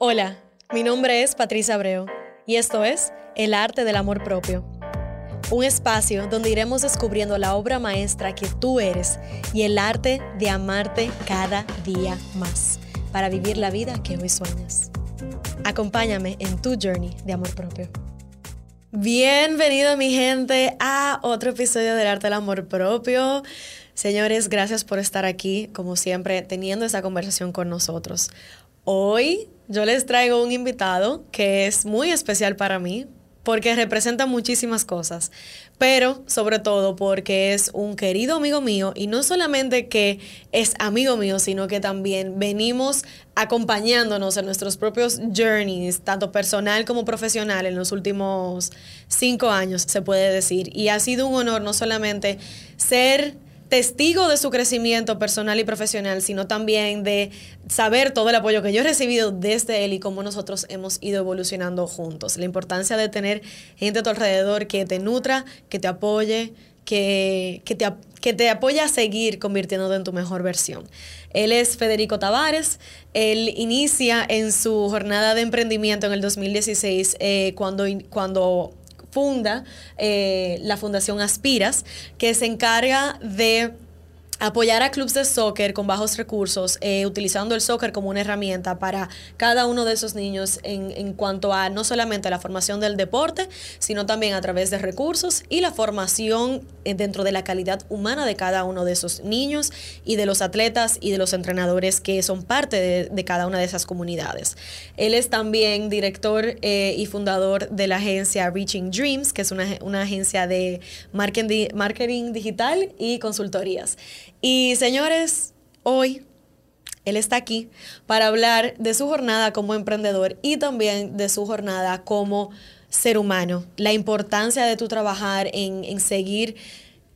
Hola, mi nombre es Patricia Abreu y esto es El Arte del Amor Propio. Un espacio donde iremos descubriendo la obra maestra que tú eres y el arte de amarte cada día más para vivir la vida que hoy sueñas. Acompáñame en tu journey de amor propio. Bienvenido mi gente a otro episodio del Arte del Amor Propio. Señores, gracias por estar aquí, como siempre, teniendo esta conversación con nosotros. Hoy yo les traigo un invitado que es muy especial para mí porque representa muchísimas cosas, pero sobre todo porque es un querido amigo mío y no solamente que es amigo mío, sino que también venimos acompañándonos en nuestros propios journeys, tanto personal como profesional, en los últimos cinco años, se puede decir. Y ha sido un honor no solamente ser testigo de su crecimiento personal y profesional, sino también de saber todo el apoyo que yo he recibido desde él y cómo nosotros hemos ido evolucionando juntos. La importancia de tener gente a tu alrededor que te nutra, que te apoye, que, que, te, que te apoya a seguir convirtiéndote en tu mejor versión. Él es Federico Tavares. Él inicia en su jornada de emprendimiento en el 2016 eh, cuando, cuando funda eh, la Fundación Aspiras, que se encarga de apoyar a clubes de soccer con bajos recursos, eh, utilizando el soccer como una herramienta para cada uno de esos niños en, cuanto a no solamente la formación del deporte, sino también a través de recursos y la formación eh, dentro de la calidad humana de cada uno de esos niños y de los atletas y de los entrenadores que son parte de, cada una de esas comunidades. Él es también director eh, y fundador de la agencia Reaching Dreams, que es una, agencia de marketing digital y consultorías. Y señores, hoy él está aquí para hablar de su jornada como emprendedor y también de su jornada como ser humano. La importancia de tu trabajar en, en seguir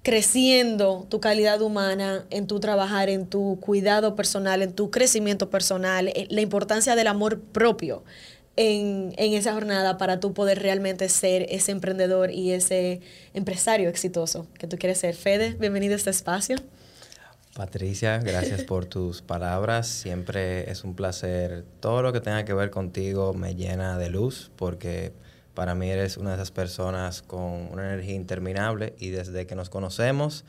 creciendo tu calidad humana, en tu trabajar, en tu cuidado personal, en tu crecimiento personal, eh, la importancia del amor propio. En, en, esa jornada para tú poder realmente ser ese emprendedor y ese empresario exitoso que tú quieres ser. Fede, bienvenido a este espacio. Patricia, gracias por tus palabras. Siempre es un placer. Todo lo que tenga que ver contigo me llena de luz porque para mí eres una de esas personas con una energía interminable y desde que nos conocemos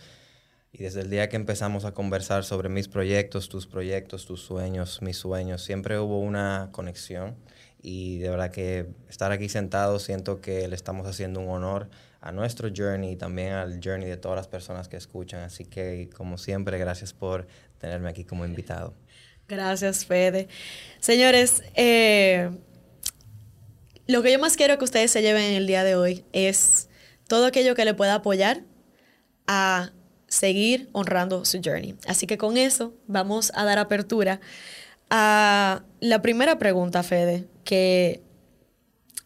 y desde el día que empezamos a conversar sobre mis proyectos, tus proyectos, tus sueños, mis sueños, siempre hubo una conexión y de verdad que estar aquí sentado siento que le estamos haciendo un honor a nuestro journey y también al journey de todas las personas que escuchan. Así que, como siempre, gracias por tenerme aquí como invitado. Gracias, Fede. Señores, eh, lo que yo más quiero que ustedes se lleven en el día de hoy es todo aquello que le pueda apoyar a seguir honrando su journey. Así que con eso vamos a dar apertura a la primera pregunta, Fede, que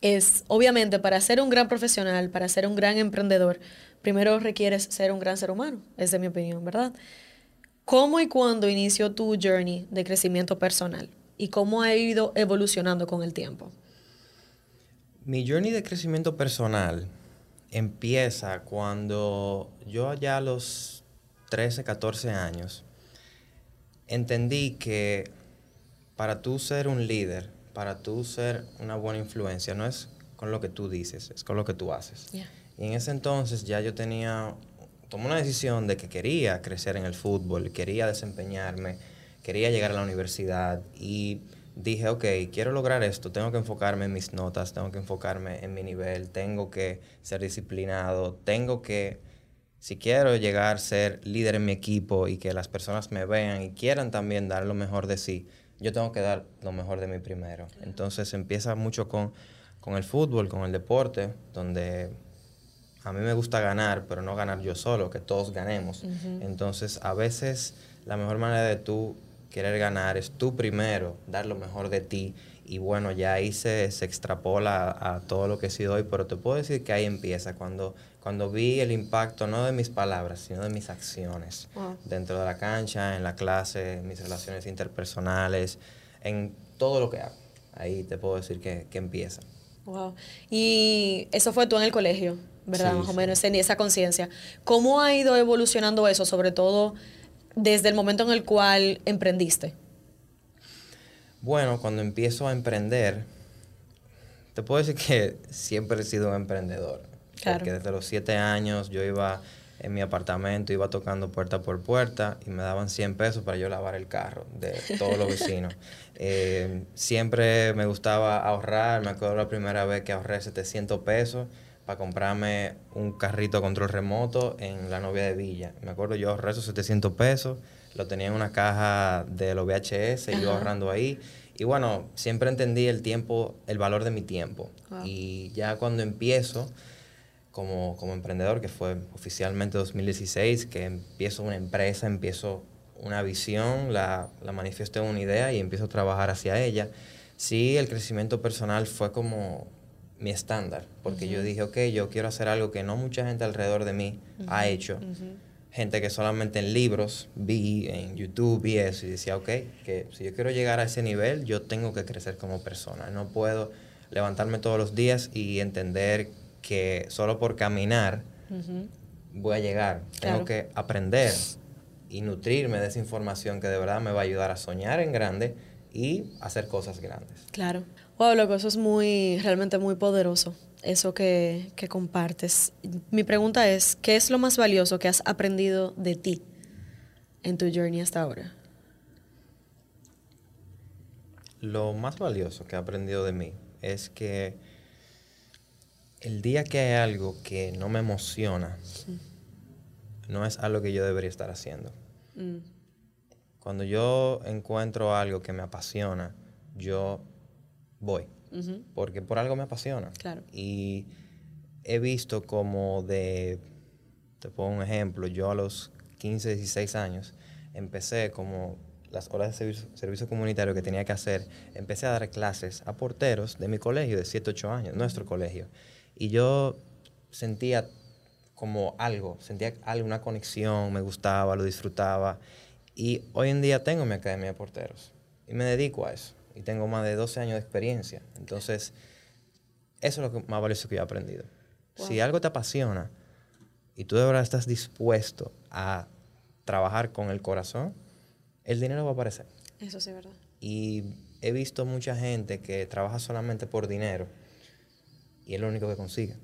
es, obviamente, para ser un gran profesional, para ser un gran emprendedor, primero requieres ser un gran ser humano, es de mi opinión, ¿verdad? ¿Cómo y cuándo inició tu journey de crecimiento personal? ¿Y cómo ha ido evolucionando con el tiempo? Mi journey de crecimiento personal empieza cuando yo ya a los 13, 14 años entendí que para tú ser un líder, para tú ser una buena influencia, no es con lo que tú dices, es con lo que tú haces. Yeah. Y en ese entonces ya yo tenía, tomé una decisión de que quería crecer en el fútbol, quería desempeñarme, quería llegar a la universidad y dije, ok, quiero lograr esto, tengo que enfocarme en mis notas, tengo que enfocarme en mi nivel, tengo que ser disciplinado, tengo que, si quiero llegar a ser líder en mi equipo y que las personas me vean y quieran también dar lo mejor de sí, yo tengo que dar lo mejor de mí primero. Entonces empieza mucho con, con el fútbol, con el deporte, donde a mí me gusta ganar, pero no ganar yo solo, que todos ganemos. Uh -huh. Entonces a veces la mejor manera de tú querer ganar es tú primero, dar lo mejor de ti. Y bueno, ya ahí se, se extrapola a, a, todo lo que he sido hoy, pero te puedo decir que ahí empieza, cuando, cuando vi el impacto no de mis palabras, sino de mis acciones, wow. dentro de la cancha, en la clase, en mis relaciones interpersonales, en todo lo que hago. Ahí te puedo decir que, que empieza. Wow. Y eso fue tú en el colegio, ¿verdad? Sí, Más o sí. menos, en esa conciencia. ¿Cómo ha ido evolucionando eso, sobre todo desde el momento en el cual emprendiste? Bueno, cuando empiezo a emprender, te puedo decir que siempre he sido un emprendedor. Claro. Porque desde los siete años yo iba en mi apartamento, iba tocando puerta por puerta y me daban 100 pesos para yo lavar el carro de todos los vecinos. Eh, siempre me gustaba ahorrar, me acuerdo la primera vez que ahorré 700 pesos para comprarme un carrito a control remoto en la novia de Villa. Me acuerdo yo ahorré esos 700 pesos, lo tenía en una caja de los VHS, iba ahorrando ahí. Y bueno, siempre entendí el tiempo, el valor de mi tiempo. Wow. Y ya cuando empiezo como, como emprendedor, que fue oficialmente 2016, que empiezo una empresa, empiezo una visión, la, la manifiesto en una idea y empiezo a trabajar hacia ella. Sí, el crecimiento personal fue como mi estándar, porque yo dije, ok, yo quiero hacer algo que no mucha gente alrededor de mí ha hecho. Gente que solamente en libros vi, en YouTube vi eso y decía, ok, que si yo quiero llegar a ese nivel, yo tengo que crecer como persona. No puedo levantarme todos los días y entender que solo por caminar voy a llegar. Claro. Tengo que aprender y nutrirme de esa información que de verdad me va a ayudar a soñar en grande y hacer cosas grandes. Claro. Wow, loco, eso es muy, realmente muy poderoso, eso que, que compartes. Mi pregunta es, ¿qué es lo más valioso que has aprendido de ti en tu journey hasta ahora? Lo más valioso que he aprendido de mí es que el día que hay algo que no me emociona, no es algo que yo debería estar haciendo. Mm, Cuando yo encuentro algo que me apasiona, yo voy. Porque por algo me apasiona. Claro. Y he visto como de, te pongo un ejemplo, yo a los 15, 16 años empecé como las horas de servicio, servicio comunitario que tenía que hacer, empecé a dar clases a porteros de mi colegio de 7, 8 años, nuestro colegio. Y yo sentía como algo, sentía algo, una conexión, me gustaba, lo disfrutaba. Y hoy en día tengo mi academia de porteros y me dedico a eso. Y tengo más de 12 años de experiencia. Entonces, eso es lo que más valioso que yo he aprendido. Si algo te apasiona y tú de verdad estás dispuesto a trabajar con el corazón, el dinero va a aparecer. Eso sí verdad. Y he visto mucha gente que trabaja solamente por dinero y es lo único que consigue.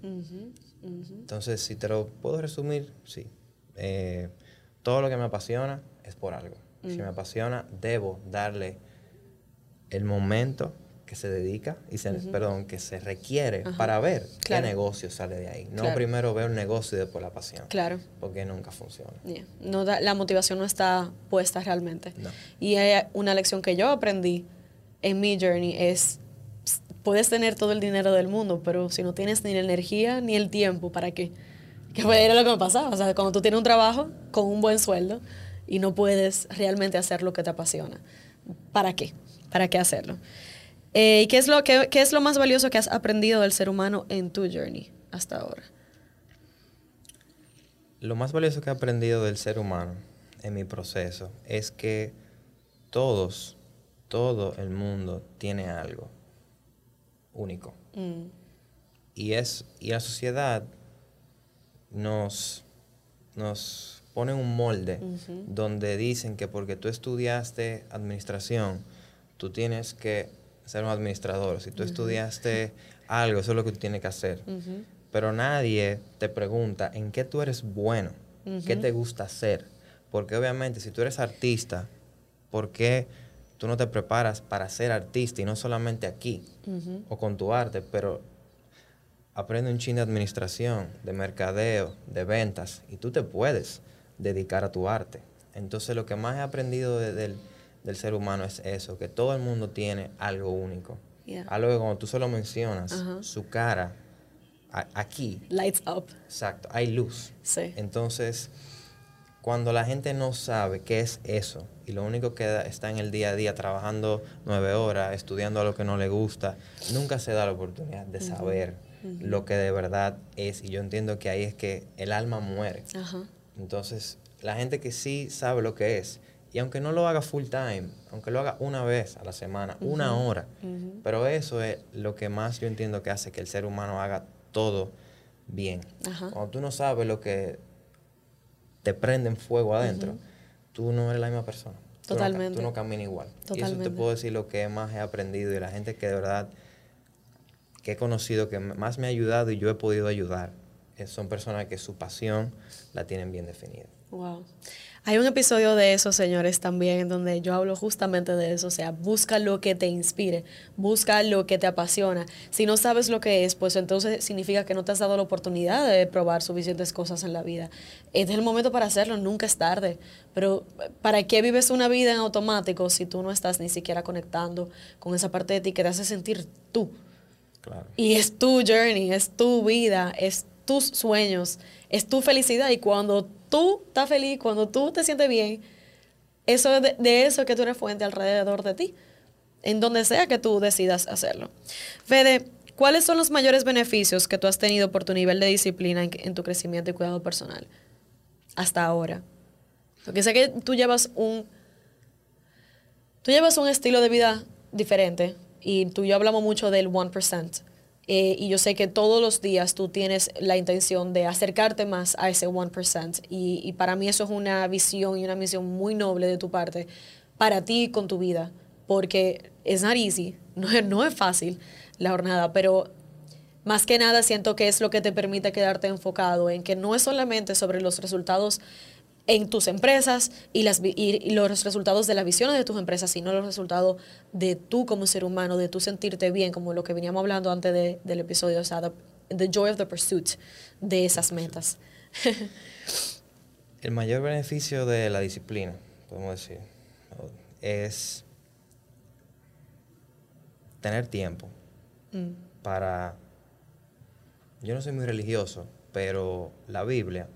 Entonces, si te lo puedo resumir, sí. Eh, todo lo que me apasiona es por algo. Si me apasiona, debo darle el momento que se dedica, y se, perdón, que se requiere para ver Claro. qué negocio sale de ahí. No Claro. primero veo el negocio y después la pasión. Claro. Porque nunca funciona. Yeah. No da- la motivación no está puesta realmente. No. Y hay una lección que yo aprendí en mi journey es, puedes tener todo el dinero del mundo, pero si no tienes ni la energía ni el tiempo, ¿para qué? Que fue era lo que me pasaba. O sea, cuando tú tienes un trabajo con un buen sueldo y no puedes realmente hacer lo que te apasiona, ¿para qué? ¿Para qué hacerlo? Eh, ¿y qué es, lo, qué, qué es lo más valioso que has aprendido del ser humano en tu journey hasta ahora? Lo más valioso que he aprendido del ser humano en mi proceso es que todos, todo el mundo tiene algo único. Mm, Y, es, y la sociedad nos, nos pone un molde donde dicen que porque tú estudiaste administración, tú tienes que ser un administrador. Si tú estudiaste algo, eso es lo que tú tienes que hacer. Pero nadie te pregunta en qué tú eres bueno, qué te gusta hacer. Porque obviamente si tú eres artista, ¿por qué tú no te preparas para ser artista y no solamente aquí o con tu arte? Pero aprende un chin de administración, de mercadeo, de ventas y tú te puedes dedicar a tu arte. Entonces lo que más he aprendido de- del, del ser humano es eso, que todo el mundo tiene algo único. Yeah. Algo que cuando tú se lo mencionas, su cara, a- aquí, Lights up. exacto, hay luz. Sí. Entonces, cuando la gente no sabe qué es eso y lo único que da- está en el día a día trabajando nueve horas, estudiando a lo que no le gusta, nunca se da la oportunidad de saber lo que de verdad es. Y yo entiendo que ahí es que el alma muere. Entonces, la gente que sí sabe lo que es, y aunque no lo haga full time, aunque lo haga una vez a la semana, una hora, pero eso es lo que más yo entiendo que hace que el ser humano haga todo bien. Cuando tú no sabes lo que te prende en fuego adentro, tú no eres la misma persona. tú no Totalmente. Tú no, caminas igual. Y Totalmente. eso te puedo decir lo que más he aprendido y la gente que de verdad que he conocido que más me ha ayudado y yo he podido ayudar. eh, Son personas que su pasión la tienen bien definida. Wow. Hay un episodio de eso, señores, también, en donde yo hablo justamente de eso. O sea, busca lo que te inspire, busca lo que te apasiona. Si no sabes lo que es, pues entonces significa que no te has dado la oportunidad de probar suficientes cosas en la vida. Este es el momento para hacerlo, nunca es tarde. Pero ¿para qué vives una vida en automático si tú no estás ni siquiera conectando con esa parte de ti que te hace sentir tú? Claro. Y es tu journey, es tu vida, es tus sueños, es tu felicidad. Y cuando tú estás feliz, cuando tú te sientes bien, eso es de, eso que tú eres fuente alrededor de ti, en donde sea que tú decidas hacerlo. Fede, ¿cuáles son los mayores beneficios que tú has tenido por tu nivel de disciplina en, en tu crecimiento y cuidado personal hasta ahora? Porque sé que tú llevas un Tú llevas un estilo de vida diferente y tú y yo hablamos mucho del 1%. Eh, y yo sé que todos los días tú tienes la intención de acercarte más a ese 1%. Y, para mí eso es una visión y una misión muy noble de tu parte para ti y con tu vida. Porque es not easy, no es, no es fácil la jornada, pero más que nada siento que es lo que te permite quedarte enfocado en que no es solamente sobre los resultados en tus empresas y, las, y, los resultados de las visiones de tus empresas, sino los resultados de tú como ser humano, de tú sentirte bien, como lo que veníamos hablando antes de- del episodio, o sea, the, the joy of the pursuit de esas metas. El mayor beneficio de la disciplina, podemos decir, es tener tiempo Mm, para... Yo no soy muy religioso, pero la Biblia,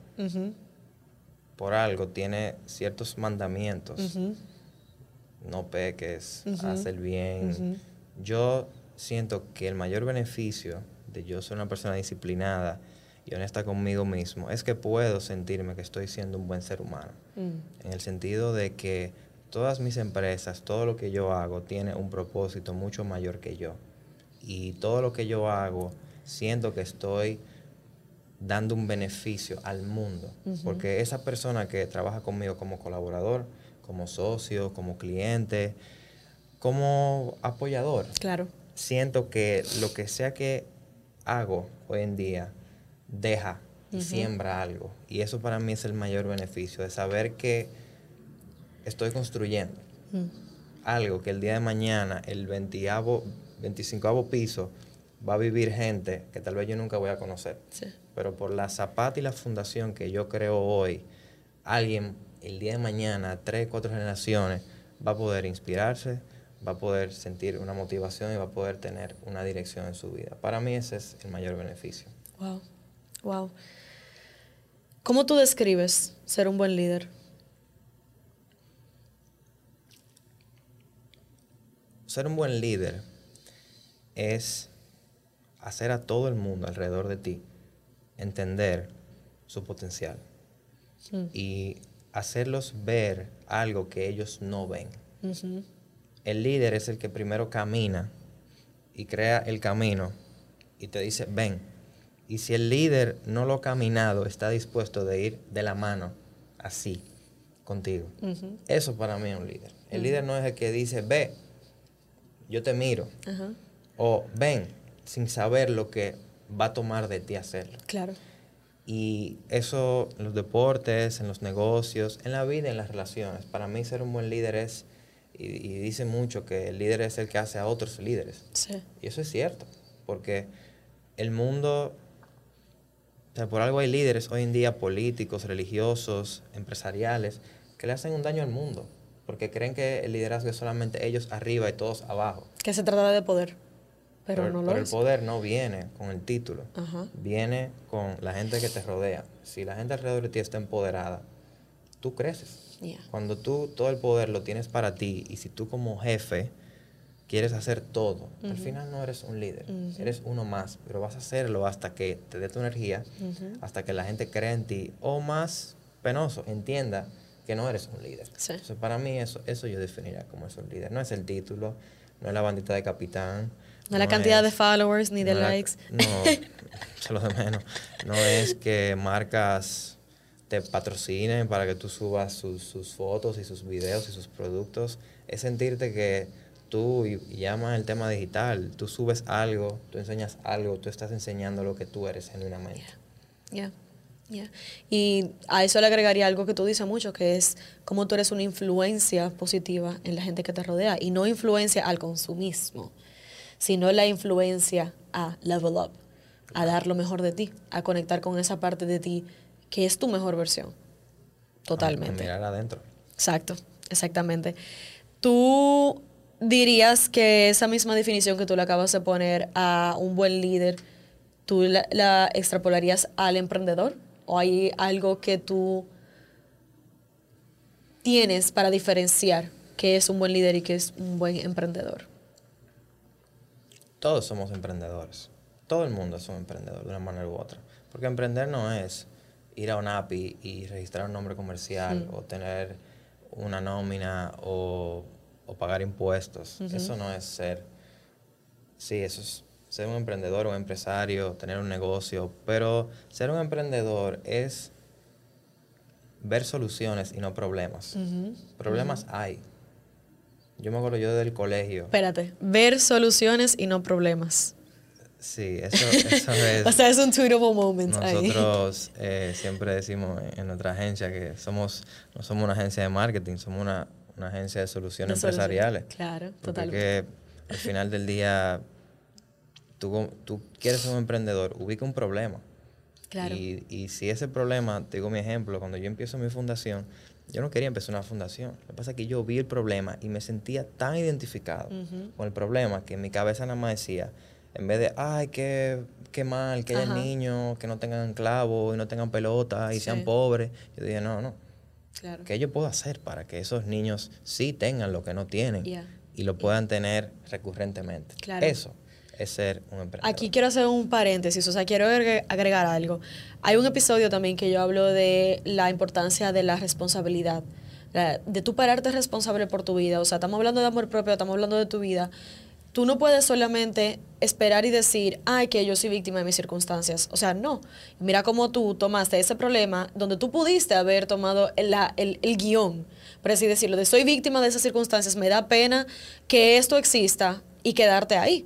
por algo, tiene ciertos mandamientos. No peques, Ujú. haz el bien. Yo siento que el mayor beneficio de yo ser una persona disciplinada y honesta conmigo mismo es que puedo sentirme que estoy siendo un buen ser humano. Mm, En el sentido de que todas mis empresas, todo lo que yo hago tiene un propósito mucho mayor que yo. Y todo lo que yo hago, siento que estoy dando un beneficio al mundo. Porque esa persona que trabaja conmigo como colaborador, como socio, como cliente, como apoyador, Claro. siento que lo que sea que hago hoy en día deja y siembra algo. Y eso para mí es el mayor beneficio, de saber que estoy construyendo algo que el día de mañana, el 20 25 piso, va a vivir gente que tal vez yo nunca voy a conocer. sí. Pero por la zapata y la fundación que yo creo hoy, alguien el día de mañana, tres, cuatro generaciones, va a poder inspirarse, va a poder sentir una motivación y va a poder tener una dirección en su vida. Para mí ese es el mayor beneficio. Wow. Wow. ¿Cómo tú describes ser un buen líder? Ser un buen líder es hacer a todo el mundo alrededor de ti entender su potencial y hacerlos ver algo que ellos no ven. El líder es el que primero camina y crea el camino y te dice, ven. Y si el líder no lo ha caminado, está dispuesto de ir de la mano, así, contigo. Eso para mí es un líder. El líder no es el que dice, ve, yo te miro. O ven, sin saber lo que va a tomar de ti hacerlo. Claro. Y eso en los deportes, en los negocios, en la vida, en las relaciones. Para mí ser un buen líder es, y, y dice mucho que el líder es el que hace a otros líderes. Sí. Y eso es cierto, porque el mundo, o sea, por algo hay líderes hoy en día políticos, religiosos, empresariales, que le hacen un daño al mundo, porque creen que el liderazgo es solamente ellos arriba y todos abajo. Que se trata de poder, pero, el- no lo pero es. el poder no viene con el título, Ajá. viene con la gente que te rodea. Si la gente alrededor de ti está empoderada, tú creces. Yeah. Cuando tú todo el poder lo tienes para ti y si tú como jefe quieres hacer todo, al final no eres un líder, eres uno más, pero vas a hacerlo hasta que te dé tu energía, hasta que la gente crea en ti o más penoso, entienda que no eres un líder. Sí. Entonces, para mí eso, eso yo definiría como es un líder. No es el título, no es la bandita de capitán. No la cantidad de es- followers ni de no la- likes. No, es lo de menos. No es que marcas te patrocinen para que tú subas sus, sus fotos y sus videos y sus productos. Es sentirte que tú, y, y llama el tema digital, tú subes algo, tú enseñas algo, tú estás enseñando lo que tú eres genuinamente. Ya, ya. Y a eso le agregaría algo que tú dices mucho, que es cómo tú eres una influencia positiva en la gente que te rodea. Y no influencia al consumismo, sino la influencia a level up, a dar lo mejor de ti, a conectar con esa parte de ti que es tu mejor versión. A Totalmente. mirar adentro. Exacto, exactamente. Tú dirías que esa misma definición que tú le acabas de poner a un buen líder, ¿tú la, la extrapolarías al emprendedor? ¿O hay algo que tú tienes para diferenciar qué es un buen líder y qué es un buen emprendedor? Todos somos emprendedores. Todo el mundo es un emprendedor de una manera u otra. Porque emprender no es ir a un API y registrar un nombre comercial o tener una nómina o, o pagar impuestos. Eso no es ser. Sí, eso es ser un emprendedor, un empresario, tener un negocio. Pero ser un emprendedor es ver soluciones y no problemas. Problemas hay. Yo me acuerdo yo del colegio. Espérate, ver soluciones y no problemas. Sí, eso, eso es. O sea, es un tweetable moment ahí. Nosotros eh, siempre decimos en nuestra agencia que somos no somos una agencia de marketing, somos una, una agencia de soluciones De soluciones. empresariales. Claro, Porque totalmente. es que al final del día, tú, tú quieres ser un emprendedor, ubica un problema. Claro. Y, y si ese problema, te digo mi ejemplo, cuando yo empiezo mi fundación, yo no quería empezar una fundación. Lo que pasa es que yo vi el problema y me sentía tan identificado con el problema que en mi cabeza nada más decía, en vez de, ay, qué, qué mal, que haya niños que no tengan clavos y no tengan pelota y Sí. sean pobres, yo dije, no, no. Claro. ¿Qué yo puedo hacer para que esos niños sí tengan lo que no tienen y lo puedan tener recurrentemente? Claro. Eso es ser un emprendedor. Aquí quiero hacer un paréntesis, o sea, quiero agre- agregar algo. Hay un episodio también que yo hablo de la importancia de la responsabilidad, de tú pararte responsable por tu vida. O sea, estamos hablando de amor propio, estamos hablando de tu vida. Tú no puedes solamente esperar y decir, ay, que yo soy víctima de mis circunstancias. O sea, no. Mira cómo tú tomaste ese problema donde tú pudiste haber tomado el, el- el guion, por así decirlo, de soy víctima de esas circunstancias, me da pena que esto exista y quedarte ahí.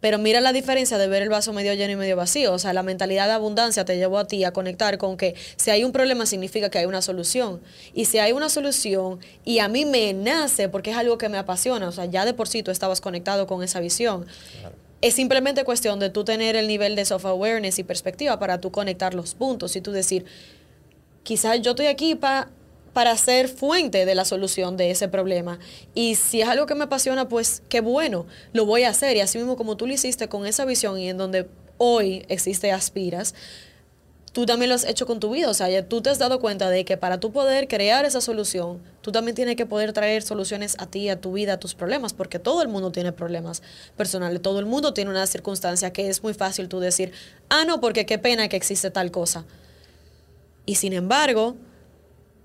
Pero mira la diferencia de ver el vaso medio lleno y medio vacío. O sea, la mentalidad de abundancia te llevó a ti a conectar con que si hay un problema significa que hay una solución. Y si hay una solución y a mí me nace porque es algo que me apasiona, o sea, ya de por sí tú estabas conectado con esa visión. Es simplemente cuestión de tú tener el nivel de self-awareness y perspectiva para tú conectar los puntos y tú decir, quizás yo estoy aquí pa- para ser fuente de la solución de ese problema. Y si es algo que me apasiona, pues qué bueno, lo voy a hacer. Y así mismo como tú lo hiciste con esa visión y en donde hoy existe Aspiras, tú también lo has hecho con tu vida. O sea, tú te has dado cuenta de que para tú poder crear esa solución, tú también tienes que poder traer soluciones a ti, a tu vida, a tus problemas, porque todo el mundo tiene problemas personales, todo el mundo tiene una circunstancia que es muy fácil tú decir, ah, no, porque qué pena que existe tal cosa. Y sin embargo,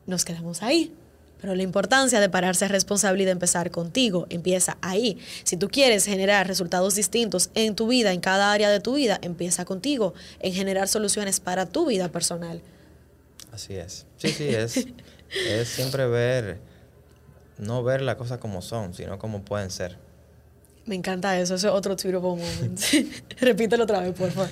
nos quedamos ahí. Pero la importancia de pararse responsable y de empezar contigo empieza ahí. Si tú quieres generar resultados distintos en tu vida, en cada área de tu vida, empieza contigo, en generar soluciones para tu vida personal. Así es. Sí, sí, es, es siempre ver, no ver las cosas como son, sino como pueden ser. Me encanta eso, ese es otro tweetable moment. Repítelo otra vez, por favor.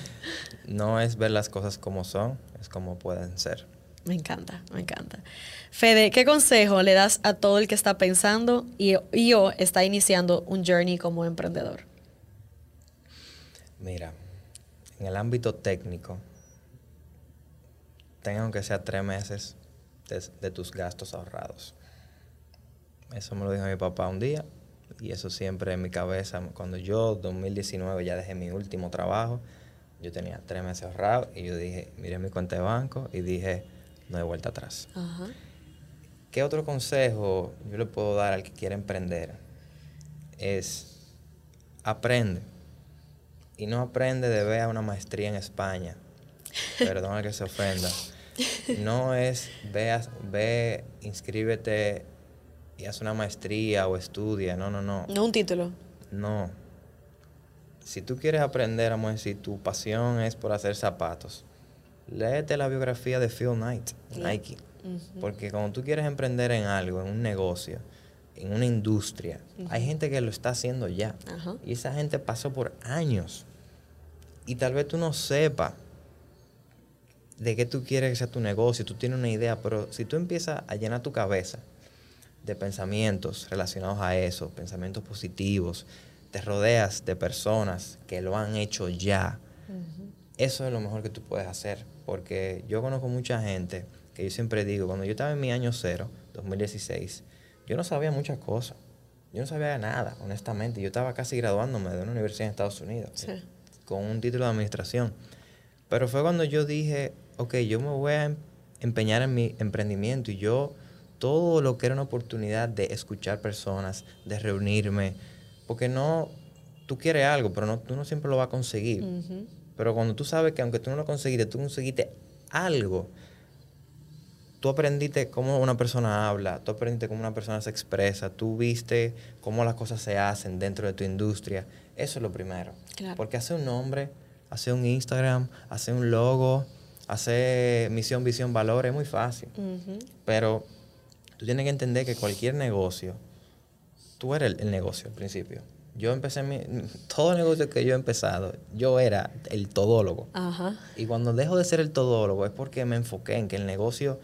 No es ver las cosas como son, es como pueden ser. Me encanta, me encanta. Fede, ¿qué consejo le das a todo el que está pensando y, y o está iniciando un journey como emprendedor? Mira, en el ámbito técnico, tengan aunque sea tres meses de, de tus gastos ahorrados. Eso me lo dijo mi papá un día y eso siempre en mi cabeza. Cuando yo, 2019, ya dejé mi último trabajo, yo tenía tres meses ahorrados y yo dije, miré mi cuenta de banco y dije, no hay vuelta atrás. Ajá. ¿Qué otro consejo yo le puedo dar al que quiere emprender? Es aprende. Y no aprende de ver a una maestría en España. Perdón al que se ofenda. No es ve, ve, inscríbete y haz una maestría o estudia. No, no, no. No un título. No. Si tú quieres aprender, vamos a decir, tu pasión es por hacer zapatos. Léete la biografía de Phil Knight, Nike. Porque cuando tú quieres emprender en algo, en un negocio, en una industria, hay gente que lo está haciendo ya. Y esa gente pasó por años. Y tal vez tú no sepas de qué tú quieres que sea tu negocio, tú tienes una idea, pero si tú empiezas a llenar tu cabeza de pensamientos relacionados a eso, pensamientos positivos, te rodeas de personas que lo han hecho ya, eso es lo mejor que tú puedes hacer. Porque yo conozco mucha gente que yo siempre digo, cuando yo estaba en mi año cero, 2016, yo no sabía muchas cosas. Yo no sabía nada, honestamente. Yo estaba casi graduándome de una universidad en Estados Unidos, con un título de administración. Pero fue cuando yo dije, ok, yo me voy a em-, empeñar en mi emprendimiento y yo todo lo que era una oportunidad de escuchar personas, de reunirme, porque no, tú quieres algo, pero no, tú no siempre lo vas a conseguir. Pero cuando tú sabes que aunque tú no lo conseguiste, tú conseguiste algo, tú aprendiste cómo una persona habla, tú aprendiste cómo una persona se expresa, tú viste cómo las cosas se hacen dentro de tu industria. Eso es lo primero. Porque hacer un nombre, hacer un Instagram, hacer un logo, hacer misión, visión, valor es muy fácil. Pero tú tienes que entender que cualquier negocio, tú eres el negocio al principio yo empecé mi, todo el negocio que yo he empezado, yo era el todólogo. Y cuando dejo de ser el todólogo es porque me enfoqué en que el negocio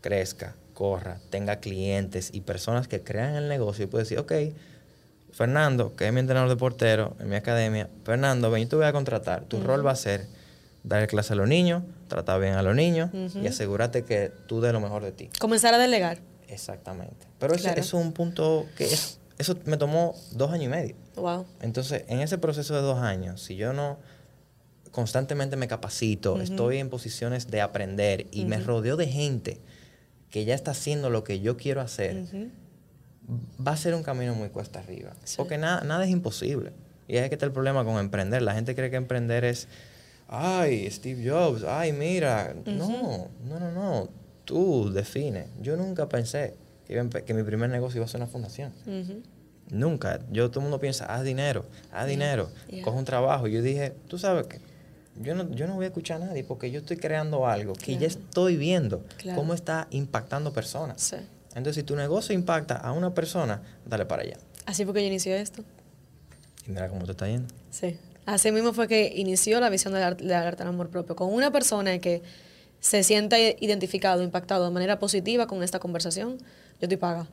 crezca, corra, tenga clientes y personas que crean el negocio y puedo decir, ok, Fernando, que es mi entrenador de portero en mi academia, Fernando, ven, yo te voy a contratar. Tu rol va a ser dar clase a los niños, tratar bien a los niños y asegúrate que tú des lo mejor de ti. Comenzar a delegar. Exactamente. Pero ese, es un punto que es eso me tomó dos años y medio. Wow. Entonces, en ese proceso de dos años, si yo no constantemente me capacito, estoy en posiciones de aprender y me rodeo de gente que ya está haciendo lo que yo quiero hacer, va a ser un camino muy cuesta arriba. Porque nada, nada es imposible. Y es que está el problema con emprender. La gente cree que emprender es, ay, Steve Jobs, ay, mira. No, no, no, no. Tú define. Yo nunca pensé que, mi primer negocio iba a ser una fundación. Nunca. Yo, todo el mundo piensa, haz dinero, haz dinero, coge un trabajo. Y yo dije, tú sabes que yo no, yo no voy a escuchar a nadie porque yo estoy creando algo que ya estoy viendo cómo está impactando personas. Entonces, si tu negocio impacta a una persona, dale para allá. Así fue que yo inicié esto. Y mira cómo te está yendo. Sí. Así mismo fue que inició la visión del arte, del arte amor propio, con una persona que se sienta identificado, impactado de manera positiva con esta conversación, yo estoy paga.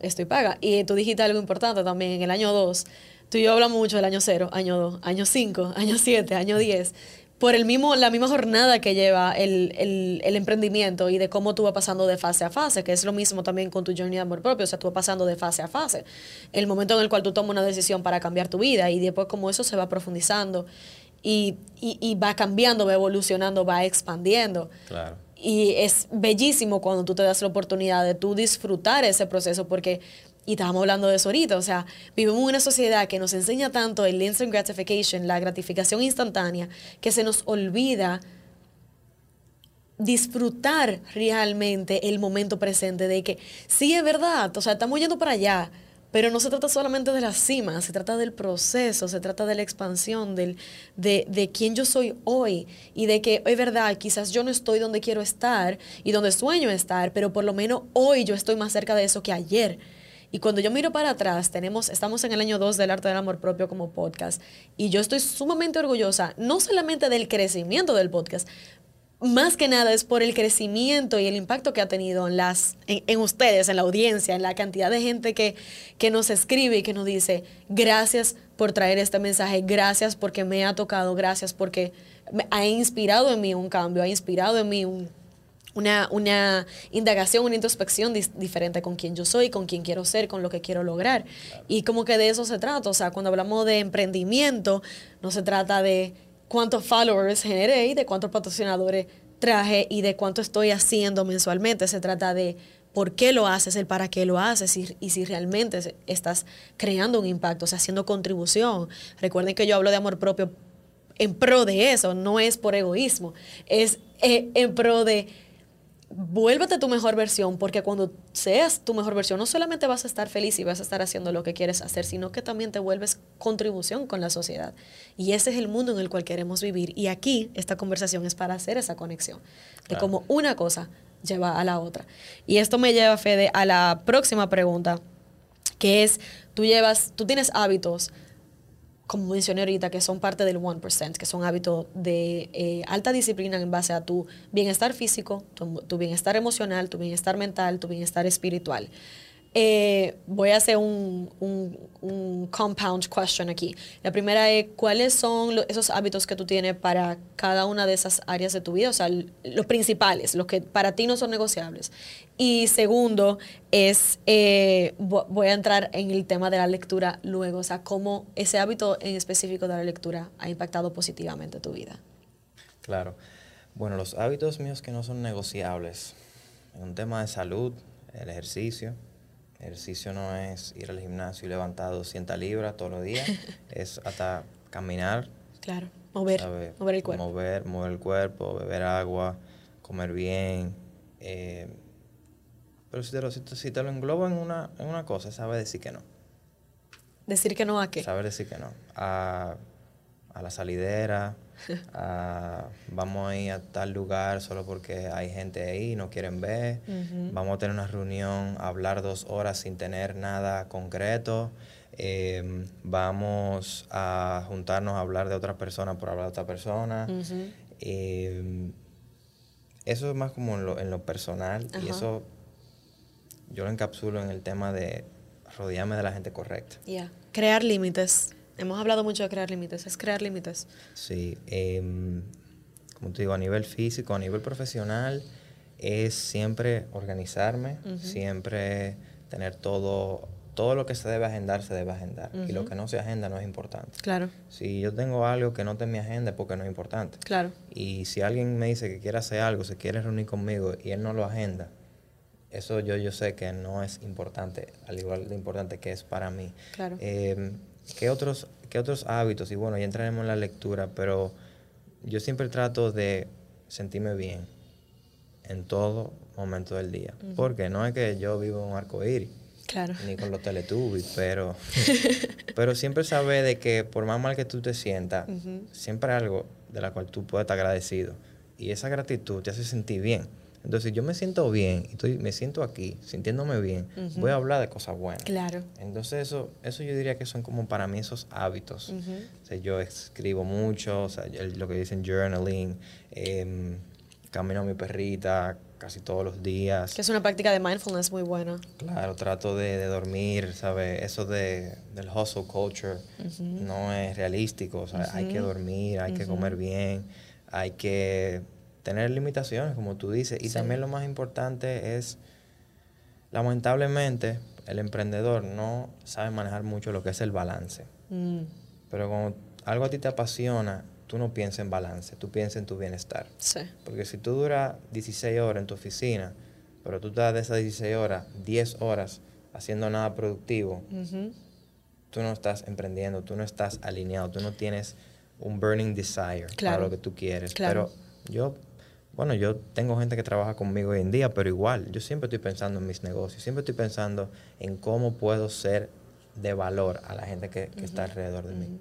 Estoy paga. Y tú dijiste algo importante también, en el año 2, tú y yo hablamos mucho del año 0, año 2, año 5, año 7, año 10, por el mismo, la misma jornada que lleva el, el, el, emprendimiento y de cómo tú vas pasando de fase a fase, que es lo mismo también con tu journey de amor propio, o sea, tú vas pasando de fase a fase. El momento en el cual tú tomas una decisión para cambiar tu vida y después como eso se va profundizando y, y, y va cambiando, va evolucionando, va expandiendo. Claro. Y es bellísimo cuando tú te das la oportunidad de tú disfrutar ese proceso porque, y estábamos hablando de eso ahorita, o sea, vivimos en una sociedad que nos enseña tanto el instant gratification, la gratificación instantánea, que se nos olvida disfrutar realmente el momento presente de que sí es verdad, o sea, estamos yendo para allá, pero no se trata solamente de la cima, se trata del proceso, se trata de la expansión, del, de, de quién yo soy hoy y de que es verdad, quizás yo no estoy donde quiero estar y donde sueño estar, pero por lo menos hoy yo estoy más cerca de eso que ayer. Y cuando yo miro para atrás, tenemos, estamos en el año 2 del arte del amor propio como podcast. Y yo estoy sumamente orgullosa, no solamente del crecimiento del podcast, más que nada es por el crecimiento y el impacto que ha tenido en, las, en, ustedes, en la audiencia, en la cantidad de gente que, que nos escribe y que nos dice, gracias por traer este mensaje, gracias porque me ha tocado, gracias porque me ha inspirado en mí un cambio, ha inspirado en mí una, una, indagación, una introspección diferente con quién yo soy, con quién quiero ser, con lo que quiero lograr. Y como que de eso se trata. O sea, cuando hablamos de emprendimiento, no se trata de cuántos followers generé y de cuántos patrocinadores traje y de cuánto estoy haciendo mensualmente. Se trata de por qué lo haces, el para qué lo haces y, si realmente estás creando un impacto, o sea, haciendo contribución. Recuerden que yo hablo de amor propio en pro de eso, no es por egoísmo, es eh, en pro de vuélvete tu mejor versión, porque cuando seas tu mejor versión, no solamente vas a estar feliz y vas a estar haciendo lo que quieres hacer, sino que también te vuelves contribución con la sociedad. Y ese es el mundo en el cual queremos vivir. Y aquí esta conversación es para hacer esa conexión, de cómo una cosa lleva a la otra. Y esto me lleva, Fede, a la próxima pregunta, que es, tú llevas, tú tienes hábitos como mencioné ahorita, que son parte del 1%, que son hábitos de eh, alta disciplina en base a tu bienestar físico, tu, bienestar emocional, tu bienestar mental, tu bienestar espiritual. Eh, voy a hacer un, un, compound question aquí. La primera es, ¿cuáles son esos hábitos que tú tienes para cada una de esas áreas de tu vida? O sea, los principales, los que para ti no son negociables. Y segundo es, eh, voy a entrar en el tema de la lectura luego, o sea, cómo ese hábito en específico de la lectura ha impactado positivamente tu vida. Claro. Bueno, los hábitos míos que no son negociables, en un tema de salud, el ejercicio, Ejercicio no es ir al gimnasio y levantar 200 libras todos los días, es hasta caminar. Claro, mover, mover el cuerpo. Mover, mover el cuerpo, beber agua, comer bien. Eh, pero si te, lo, si, te, lo englobo en una, en una cosa, sabe decir que no. ¿Decir que no a qué? Saber decir que no. A, a la salidera, vamos a ir a tal lugar solo porque hay gente ahí, no quieren ver, vamos a tener una reunión, hablar dos horas sin tener nada concreto, em, vamos a juntarnos a hablar de otra persona por hablar de otra persona. Em, eso es más como en lo, personal y eso yo lo encapsulo en el tema de rodearme de la gente correcta. Crear límites. Hemos hablado mucho de crear límites, es crear límites. Sí, em, como te digo, a nivel físico, a nivel profesional, es siempre organizarme, siempre tener todo, todo lo que se debe agendar, se debe agendar. Y lo que no se agenda no es importante. Claro. Si yo tengo algo que no está en mi agenda es porque no es importante. Claro. Y si alguien me dice que quiere hacer algo, se quiere reunir conmigo y él no lo agenda, eso yo, yo sé que no es importante, al igual de importante que es para mí. Claro. Em, ¿Qué otros, qué otros hábitos? Y bueno, ya entraremos en la lectura, pero yo siempre trato de sentirme bien en todo momento del día. Porque no es que yo vivo en un arco iris. Claro. Ni con los teletubbies, pero, pero siempre saber de que por más mal que tú te sientas, siempre hay algo de la cual tú puedes estar agradecido. Y esa gratitud te hace sentir bien. Entonces, yo me siento bien estoy, me siento aquí, sintiéndome bien, voy a hablar de cosas buenas. Claro. Entonces, eso, eso yo diría que son como para mí esos hábitos. o sea, yo escribo mucho, o sea, lo que dicen journaling, eh, camino a mi perrita casi todos los días. Que es una práctica de mindfulness muy buena. Claro, trato de, dormir, ¿sabes? Eso de, del hustle culture no es realístico, o sea, hay que dormir, hay que comer bien, hay que tener limitaciones, como tú dices. Y también lo más importante es, lamentablemente, el emprendedor no sabe manejar mucho lo que es el balance. Mm. Pero cuando algo a ti te apasiona, tú no piensas en balance, tú piensas en tu bienestar. Sí. Porque si tú duras 16 horas en tu oficina, pero tú estás de esas 16 horas, 10 horas haciendo nada productivo, tú no estás emprendiendo, tú no estás alineado, tú no tienes un burning desire para lo que tú quieres. Pero yo bueno, yo tengo gente que trabaja conmigo hoy en día, pero igual, yo siempre estoy pensando en mis negocios, siempre estoy pensando en cómo puedo ser de valor a la gente que, está alrededor de mí.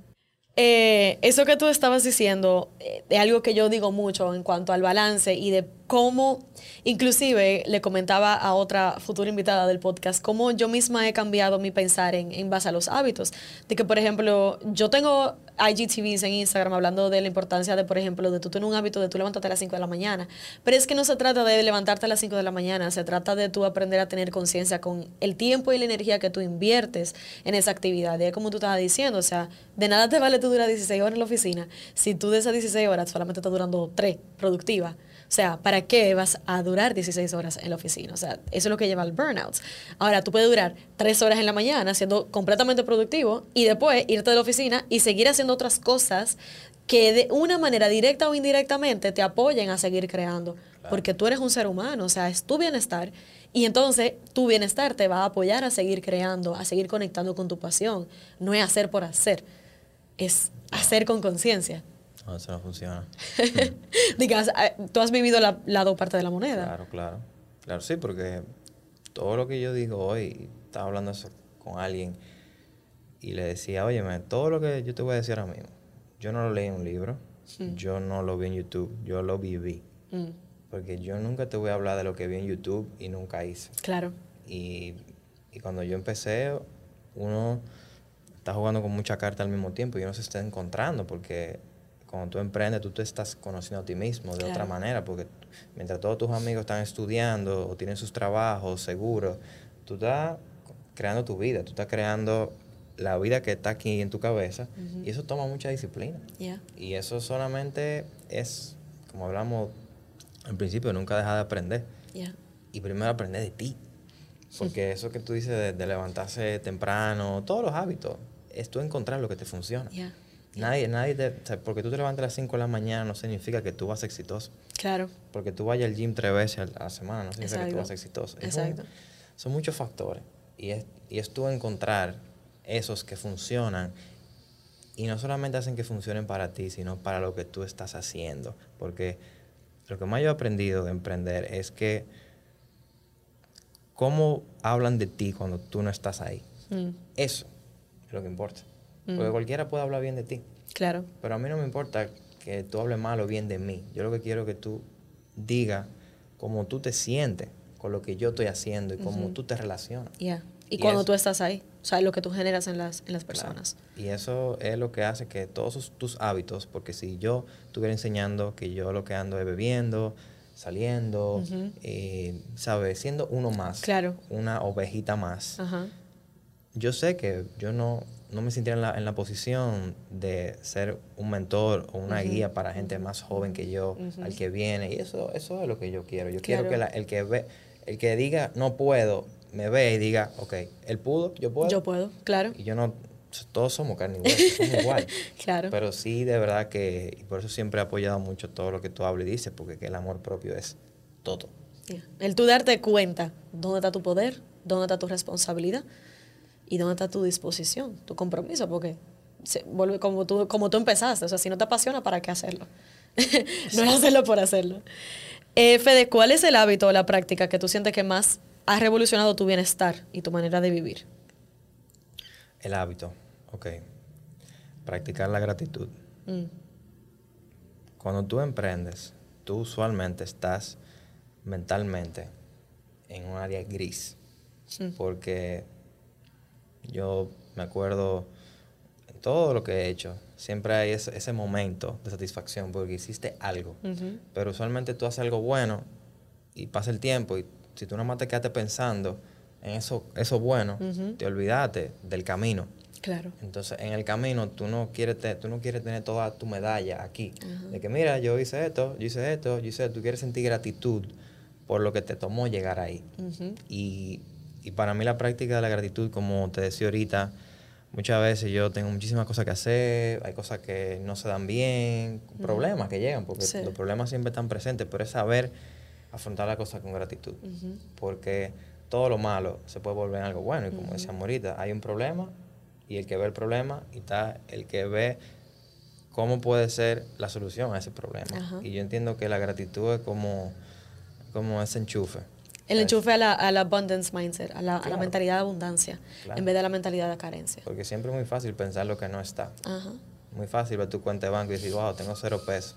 Eh, eso que tú estabas diciendo eh, algo que yo digo mucho en cuanto al balance y de cómo, inclusive le comentaba a otra futura invitada del podcast, cómo yo misma he cambiado mi pensar en, en base a los hábitos. De que, por ejemplo, yo tengo IGTVs en Instagram hablando de la importancia de, por ejemplo, de tú tener un hábito de tú levantarte a las 5 de la mañana. Pero es que no se trata de levantarte a las 5 de la mañana, se trata de tú aprender a tener conciencia con el tiempo y la energía que tú inviertes en esa actividad. Y es como tú estabas diciendo, o sea, de nada te vale tú durar 16 horas en la oficina si tú de esas 16 horas solamente estás durando 3 productivas. O sea, ¿para qué vas a durar 16 horas en la oficina? O sea, eso es lo que lleva al burnout. Ahora, tú puedes durar 3 horas en la mañana siendo completamente productivo y después irte de la oficina y seguir haciendo otras cosas que de una manera directa o indirectamente te apoyen a seguir creando. Porque tú eres un ser humano, o sea, es tu bienestar. Y entonces tu bienestar te va a apoyar a seguir creando, a seguir conectando con tu pasión. No es hacer por hacer, es hacer con conciencia. No, eso no funciona. Digas, eh, tú has vivido la, la dos partes de la moneda. Claro, claro. Claro, sí, porque todo lo que yo digo hoy, estaba hablando eso con alguien y le decía, oye, todo lo que yo te voy a decir ahora mismo, yo no lo leí en un libro, Mm. yo no lo vi en YouTube, yo lo viví. Mm, Porque yo nunca te voy a hablar de lo que vi en YouTube y nunca hice. claro. Y, y cuando yo empecé, uno está jugando con mucha carta al mismo tiempo y uno se está encontrando porque cuando tú emprendes, tú te estás conociendo a ti mismo de otra manera porque mientras todos tus amigos están estudiando o tienen sus trabajos seguros, tú estás creando tu vida, tú estás creando la vida que está aquí en tu cabeza y eso toma mucha disciplina. Yeah. Y eso solamente es, como hablamos al principio, nunca dejar de aprender Yeah. y primero aprender de ti. Porque eso que tú dices de, de levantarse temprano, todos los hábitos, es tú encontrar lo que te funciona. Yeah. Nadie, nadie te- o sea, porque tú te levantas a las 5 de la mañana no significa que tú vas exitoso. Claro. Porque tú vayas al gym tres veces a la semana no significa que tú vas exitoso. Es un- Exacto. son muchos factores. Y es, y es tú encontrar esos que funcionan y no solamente hacen que funcionen para ti, sino para lo que tú estás haciendo. Porque lo que más yo he aprendido de emprender es que cómo hablan de ti cuando tú no estás ahí. Mm, Eso es lo que importa. Porque cualquiera puede hablar bien de ti. claro. Pero a mí no me importa que tú hables mal o bien de mí. Yo lo que quiero es que tú digas cómo tú te sientes con lo que yo estoy haciendo y cómo tú te relacionas. Yeah. Y, Y cuando tú estás ahí, o sea, lo que tú generas en las, en las Claro. personas. Y eso es lo que hace que todos sus- tus hábitos, porque si yo estuviera enseñando que yo lo que ando es bebiendo, saliendo, eh, ¿sabes? Siendo uno más, Claro. una ovejita más, Ajá. Yo sé que yo no, no me sintiera en la, en la posición de ser un mentor o una guía para gente más joven que yo, al que viene. Y eso, eso es lo que yo quiero. Yo quiero que la- el que ve, el que diga no puedo, me ve y diga, ok, él pudo, yo puedo. Yo puedo, claro. Y yo no, todos somos carne hueso, somos igual. Claro. Pero sí, de verdad que, y por eso siempre he apoyado mucho todo lo que tú hablas y dices, porque que el amor propio es todo. Yeah. El tú darte cuenta dónde está tu poder, dónde está tu responsabilidad y dónde está tu disposición, tu compromiso, porque se vuelve como tú, como tú empezaste. O sea, si no te apasiona, ¿para qué hacerlo? no es hacerlo por hacerlo. Eh, Fede, ¿cuál es el hábito o la práctica que tú sientes que más ha revolucionado tu bienestar y tu manera de vivir? El hábito, ok. Practicar la gratitud. Mm, Cuando tú emprendes, tú usualmente estás mentalmente en un área gris. Porque yo me acuerdo en todo lo que he hecho, siempre hay ese, ese momento de satisfacción porque hiciste algo. Pero usualmente tú haces algo bueno y pasa el tiempo y si tú nada más te quedaste pensando en eso, eso bueno, te olvidaste del camino. Claro. Entonces, en el camino, tú no quieres, te- tú no quieres tener toda tu medalla aquí. De que, mira, yo hice esto, yo hice esto, yo hice esto. Tú quieres sentir gratitud por lo que te tomó llegar ahí. Y, y para mí la práctica de la gratitud, como te decía ahorita, muchas veces yo tengo muchísimas cosas que hacer, hay cosas que no se dan bien, problemas que llegan, porque Sí. los problemas siempre están presentes, pero es saber afrontar la cosa con gratitud. Porque todo lo malo se puede volver en algo bueno. Y como decíamos ahorita, hay un problema y el que ve el problema y está el que ve cómo puede ser la solución a ese problema. Y yo entiendo que la gratitud es como, como ese enchufe. El enchufe a la, al abundance mindset, a la, a la mentalidad de abundancia, Claro. en vez de la mentalidad de carencia. Porque siempre es muy fácil pensar lo que no está. Ajá. Muy fácil ver tu cuenta de banco y decir, wow, tengo cero pesos.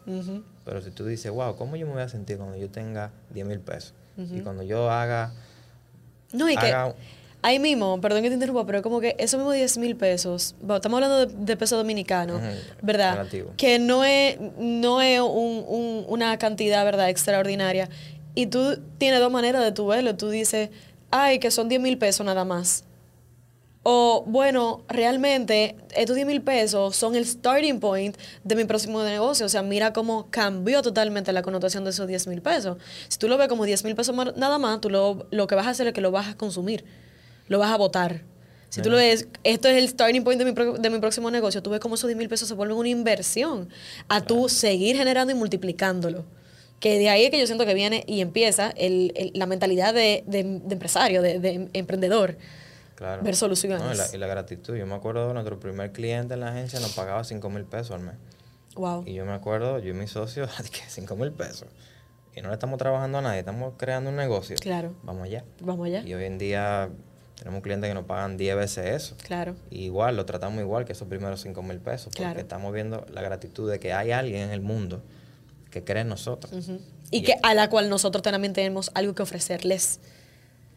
Pero si tú dices, wow, ¿cómo yo me voy a sentir cuando yo tenga 10 mil pesos? Y cuando yo haga... No, y que ahí mismo, perdón que te interrumpa, pero como que esos mismos 10 mil pesos, bueno, estamos hablando de, de peso dominicano, ¿verdad? relativo. Que no es, no es un- un- una cantidad, ¿verdad?, extraordinaria. Y tú tienes dos maneras de tu verlo. Tú dices, ay, que son 10 mil pesos nada más. O, bueno, realmente estos 10 mil pesos son el starting point de mi próximo negocio. O sea, mira cómo cambió totalmente la connotación de esos 10 mil pesos. Si tú lo ves como 10 mil pesos nada más, tú lo, lo que vas a hacer es que lo vas a consumir, lo vas a votar. Si tú lo ves, esto es el starting point de mi, pro- de mi próximo negocio, tú ves cómo esos 10 mil pesos se vuelven una inversión a tú seguir generando y multiplicándolo. Que de ahí es que yo siento que viene y empieza el- el- la mentalidad de, de- de empresario, de, de emprendedor. Claro. ver soluciones. No, y, la, y la gratitud. Yo me acuerdo de nuestro primer cliente en la agencia nos pagaba 5 mil pesos al mes. Wow. Y yo me acuerdo, yo y mi socio, que 5 mil pesos. Y no le estamos trabajando a nadie, estamos creando un negocio. Claro. Vamos allá. Vamos allá. Y hoy en día tenemos clientes que nos pagan 10 veces eso. Claro. Y igual, lo tratamos igual que esos primeros 5 mil pesos. Porque Claro. estamos viendo la gratitud de que hay alguien en el mundo que cree en nosotros. Ujú. Y que a la cual nosotros también tenemos algo que ofrecerles.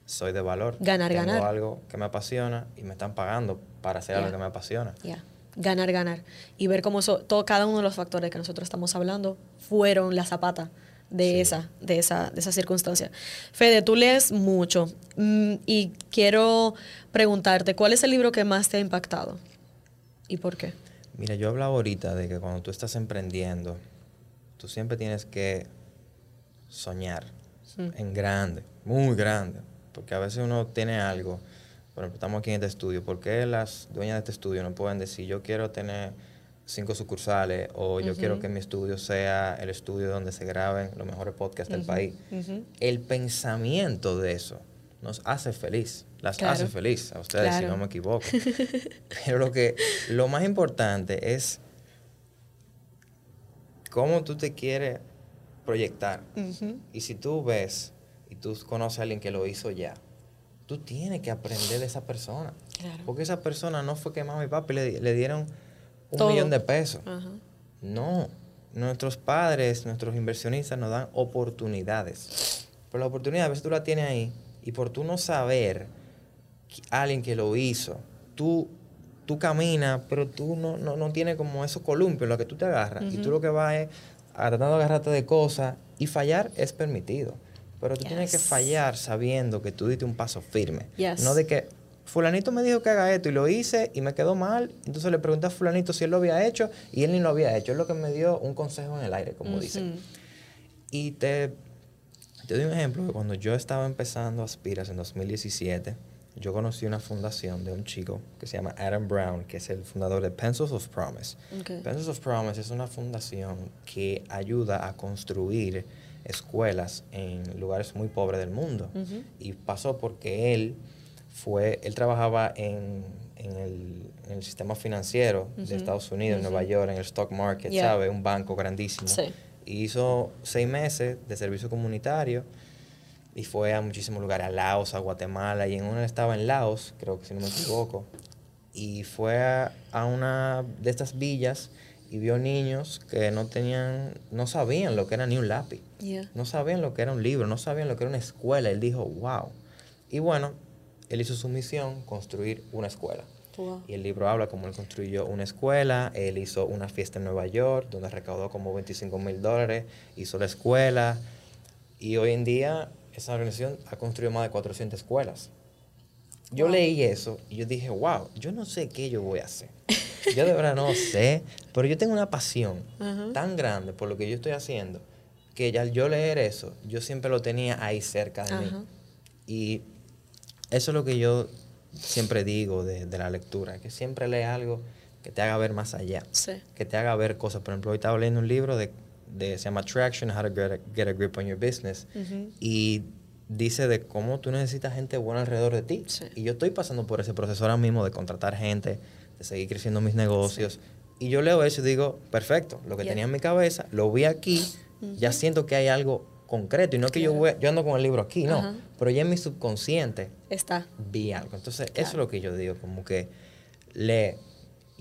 Soy de valor. Ganar, Tengo ganar. algo que me apasiona y me están pagando para hacer algo Ya. que me apasiona. Ya. Ganar, ganar. Y ver cómo eso, todo, cada uno de los factores que nosotros estamos hablando fueron la zapata de, Sí. esa, de, esa, de esa circunstancia. Fede, tú lees mucho mm, y quiero preguntarte, ¿cuál es el libro que más te ha impactado? ¿Y por qué? Mira, yo hablaba ahorita de que cuando tú estás emprendiendo, tú siempre tienes que soñar en grande, muy grande, porque a veces uno tiene algo, por ejemplo, estamos aquí en este estudio, ¿por qué las dueñas de este estudio no pueden decir yo quiero tener cinco sucursales o yo quiero que mi estudio sea el estudio donde se graben los mejores podcasts del país? El pensamiento de eso nos hace feliz, las Claro. hace feliz a ustedes si no me equivoco. Pero lo que lo más importante es cómo tú te quieres proyectar. Y si tú ves y tú conoces a alguien que lo hizo ya, tú tienes que aprender de esa persona. Claro. Porque esa persona no fue que mamá y papi le, le dieron un Todo. millón de pesos. No, nuestros padres, nuestros inversionistas nos dan oportunidades. Pero la oportunidad a veces tú la tienes ahí y por tú no saber que alguien que lo hizo, tú, tú caminas, pero tú no, no, no tienes como esos columpios en los que tú te agarras y tú lo que vas es a tratando de agarrarte de cosas y fallar es permitido. Pero tú tienes que fallar sabiendo que tú diste un paso firme. Yes. No de que fulanito me dijo que haga esto y lo hice y me quedó mal. Entonces le pregunté a fulanito si él lo había hecho y él ni lo había hecho. Es lo que me dio un consejo en el aire, como dicen. Y te, te doy un ejemplo. Cuando yo estaba empezando Aspiras en 2017, yo conocí una fundación de un chico que se llama Adam Brown, que es el fundador de Pencils of Promise. Ok. Pencils of Promise es una fundación que ayuda a construir escuelas en lugares muy pobres del mundo. Y pasó porque él fue, él trabajaba en, en el, en el sistema financiero de Estados Unidos, en Nueva York, en el stock market, Yeah. ¿sabe? Un banco grandísimo. Sí. Y hizo seis meses de servicio comunitario y fue a muchísimos lugares, a Laos, a Guatemala, y en uno estaba en Laos, creo que si no me equivoco, y fue a, a una de estas villas y vio niños que no tenían, no sabían lo que era ni un lápiz, Yeah. no sabían lo que era un libro, no sabían lo que era una escuela. Él dijo, wow. Y bueno, él hizo su misión, construir una escuela. Wow. Y el libro habla cómo él construyó una escuela, él hizo una fiesta en Nueva York, donde recaudó como 25 mil dólares, hizo la escuela, y hoy en día esa organización ha construido más de 400 escuelas. Yo leí eso y yo dije, wow, yo no sé qué yo voy a hacer. Yo de verdad no sé, pero yo tengo una pasión tan grande por lo que yo estoy haciendo, que ya al yo leer eso, yo siempre lo tenía ahí cerca de mí. Y eso es lo que yo siempre digo de, de la lectura, que siempre lee algo que te haga ver más allá, Sí. que te haga ver cosas. Por ejemplo, hoy estaba leyendo un libro de, de se llama Traction, How to get a, Get a Grip on Your Business, y dice de cómo tú necesitas gente buena alrededor de ti. Sí. Y yo estoy pasando por ese proceso ahora mismo de contratar gente, de seguir creciendo mis negocios. Y yo leo eso y digo, perfecto, lo que Yeah. tenía en mi cabeza, lo vi aquí, ya siento que hay algo concreto. Y no es que yo, voy- yo ando con el libro aquí, no, Ajá. pero ya en mi subconsciente Está. vi algo. Entonces, Claro. eso es lo que yo digo, como que lee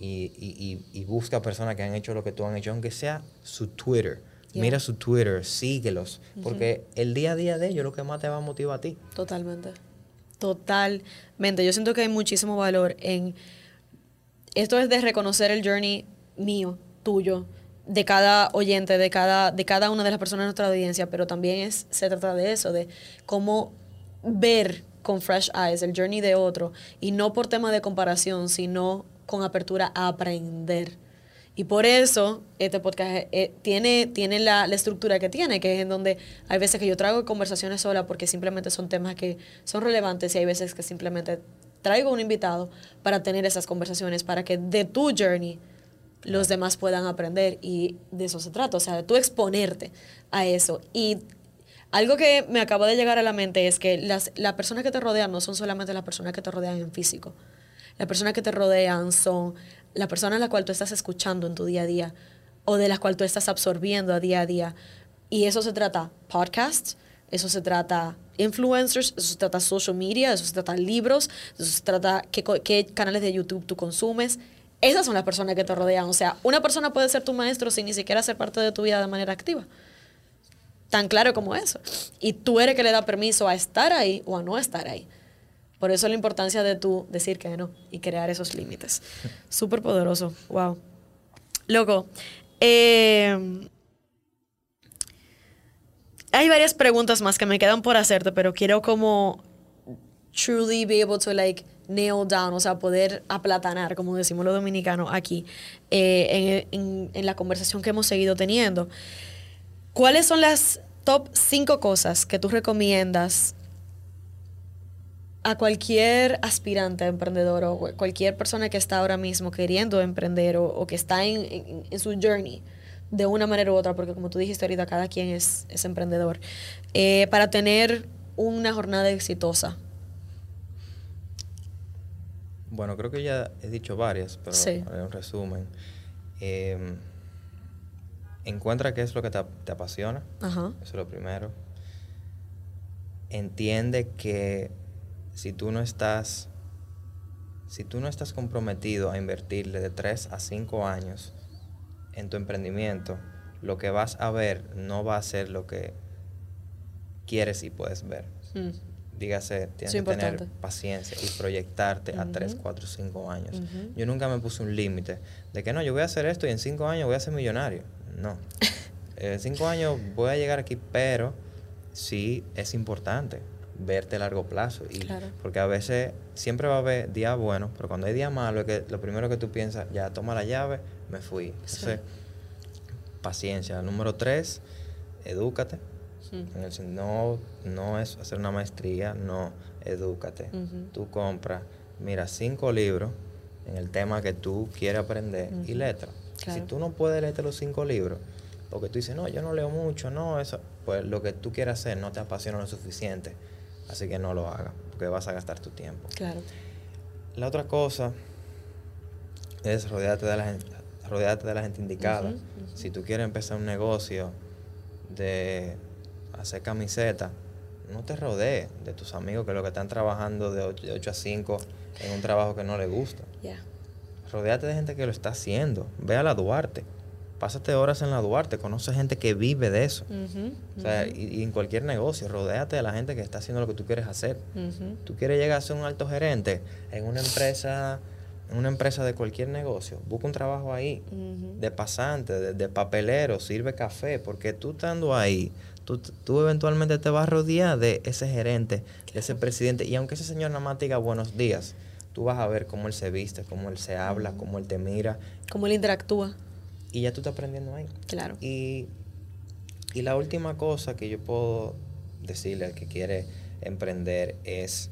y, y- y- busca personas que han hecho lo que tú han hecho, aunque sea su Twitter. Yeah. Mira su Twitter, síguelos, porque el día a día de ellos es lo que más te va a motivar a ti. Totalmente. Totalmente. Yo siento que hay muchísimo valor en. Esto es de reconocer el journey mío, tuyo, de cada oyente, de cada, de cada una de las personas de nuestra audiencia, pero también es, se trata de eso, de cómo ver con fresh eyes el journey de otro, y no por tema de comparación, sino con apertura a aprender. Y por eso este podcast eh, tiene, tiene la, la estructura que tiene, que es en donde hay veces que yo traigo conversaciones sola porque simplemente son temas que son relevantes y hay veces que simplemente traigo un invitado para tener esas conversaciones, para que de tu journey los demás puedan aprender y de eso se trata, o sea, de tú exponerte a eso. Y algo que me acaba de llegar a la mente es que las, las personas que te rodean no son solamente las personas que te rodean en físico. Las personas que te rodean son las personas a las cuales tú estás escuchando en tu día a día. o de las cuales tú estás absorbiendo a día a día. Y eso se trata podcasts, eso se trata influencers, eso se trata social media, eso se trata libros, eso se trata qué, qué canales de YouTube tú consumes. Esas son las personas que te rodean. O sea, una persona puede ser tu maestro sin ni siquiera ser parte de tu vida de manera activa. Tan claro como eso. Y tú eres que le da permiso a estar ahí o a no estar ahí. Por eso la importancia de tú decir que no y crear esos límites. Súper poderoso. Wow. Loco. Eh, hay varias preguntas más que me quedan por hacerte, pero quiero como truly be able to like nail down, o sea, poder aplatanar, como decimos los dominicanos aquí, eh, en, en la conversación que hemos seguido teniendo. ¿Cuáles son las top 5 cosas que tú recomiendas a cualquier aspirante a emprendedor o cualquier persona que está ahora mismo queriendo emprender o, que está en, su journey de una manera u otra, porque como tú dijiste ahorita, cada quien es, emprendedor, eh, para tener una jornada exitosa? Bueno, creo que ya he dicho varias, pero sí. un resumen. Em, encuentra qué es lo que te, te apasiona. Eso es lo primero. Entiende que si tú no estás si tú no estás comprometido a invertirle de 3 a 5 años en tu emprendimiento, lo que vas a ver no va a ser lo que quieres y puedes ver. Mm. Dígase, tienes que tener paciencia y proyectarte a 3, 4, 5 años. Yo nunca me puse un límite de que no, yo voy a hacer esto y en 5 años voy a ser millonario. No. en 5 años voy a llegar aquí, pero sí es importante verte a largo plazo. Y, Porque a veces siempre va a haber días buenos, pero cuando hay días malos, que lo primero que tú piensas, ya toma la llave, me fui. Entonces, paciencia. Número tres, edúcate. no, no es hacer una maestría, no, edúcate. Tú compras, mira, cinco libros en el tema que tú quieres aprender y letra. Si tú no puedes leerte los cinco libros, porque tú dices, no, yo no leo mucho, no, eso, pues lo que tú quieras hacer no te apasiona lo suficiente Así que no lo hagas, porque vas a gastar tu tiempo. Claro. La otra cosa es rodearte de la gente, rodearte de la gente indicada. Si tú quieres empezar un negocio de hacer camisetas, no te rodees de tus amigos que lo que están trabajando de 8, a 5 en un trabajo que no les gusta. Yeah. Rodéate de gente que lo está haciendo. Ve a la Duarte pásate horas en la Duarte, conoce gente que vive de eso. o sea, y, en cualquier negocio, rodéate de la gente que está haciendo lo que tú quieres hacer. Tú quieres llegar a ser un alto gerente en una empresa, en una empresa de cualquier negocio, busca un trabajo ahí, de pasante, de, papelero, sirve café, porque tú estando ahí, tú, tú, eventualmente te vas a rodear de ese gerente, de ese presidente, y aunque ese señor nada más diga buenos días, tú vas a ver cómo él se viste, cómo él se habla, cómo él te mira. Cómo él interactúa. Y ya tú estás aprendiendo ahí. Claro. Y, la última cosa que yo puedo decirle al que quiere emprender es,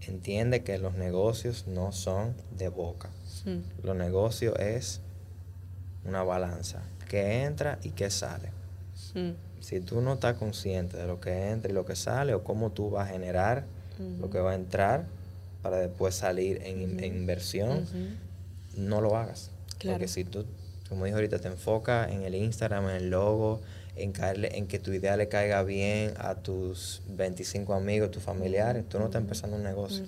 entiende que los negocios no son de boca. Mm. Los negocios es una balanza, que entra y que sale. Mm. Si tú no estás consciente de lo que entra y lo que sale, o cómo tú vas a generar lo que va a entrar para después salir en, inversión, no lo hagas. Porque si tú como dijo ahorita, te enfoca en el Instagram, en el logo, en, caerle, en que tu idea le caiga bien a tus 25 amigos, tus familiares. Tú no estás empezando un negocio.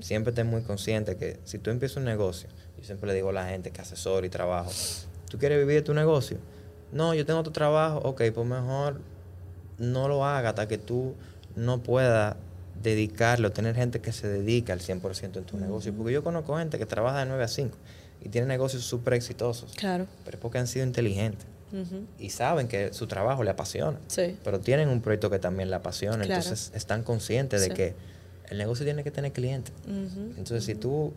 Siempre estés muy consciente que si tú empiezas un negocio, yo siempre le digo a la gente que asesor y trabajo, ¿tú quieres vivir de tu negocio? No, yo tengo tu trabajo, ok, pues mejor no lo haga hasta que tú no puedas dedicarlo, tener gente que se dedica al 100% en tu negocio. Porque yo conozco gente que trabaja de 9 a 5 y tienen negocios súper exitosos. Claro. Pero es porque han sido inteligentes. Y saben que su trabajo le apasiona. Sí. Pero tienen un proyecto que también le apasiona. Entonces están conscientes de que el negocio tiene que tener clientes. Entonces, si tú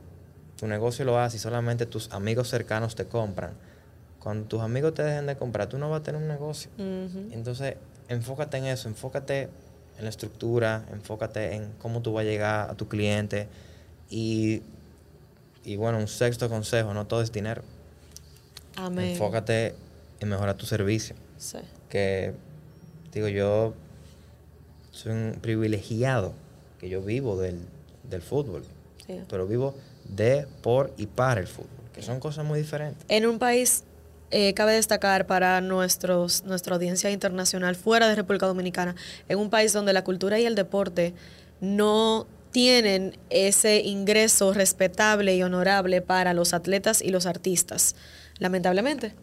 tu negocio lo haces y solamente tus amigos cercanos te compran, cuando tus amigos te dejen de comprar, tú no vas a tener un negocio. Entonces, enfócate en eso, enfócate en la estructura, enfócate en cómo tú vas a llegar a tu cliente y y bueno, un sexto consejo, no todo es dinero. Amén. Enfócate en mejorar tu servicio. Sí. Que, digo, yo soy un privilegiado, que yo vivo del, fútbol. Pero vivo de, por y para el fútbol, que son cosas muy diferentes. En un país eh, cabe destacar para nuestros, nuestra audiencia internacional fuera de República Dominicana, en un país donde la cultura y el deporte no tienen ese ingreso respetable y honorable para los atletas y los artistas, lamentablemente.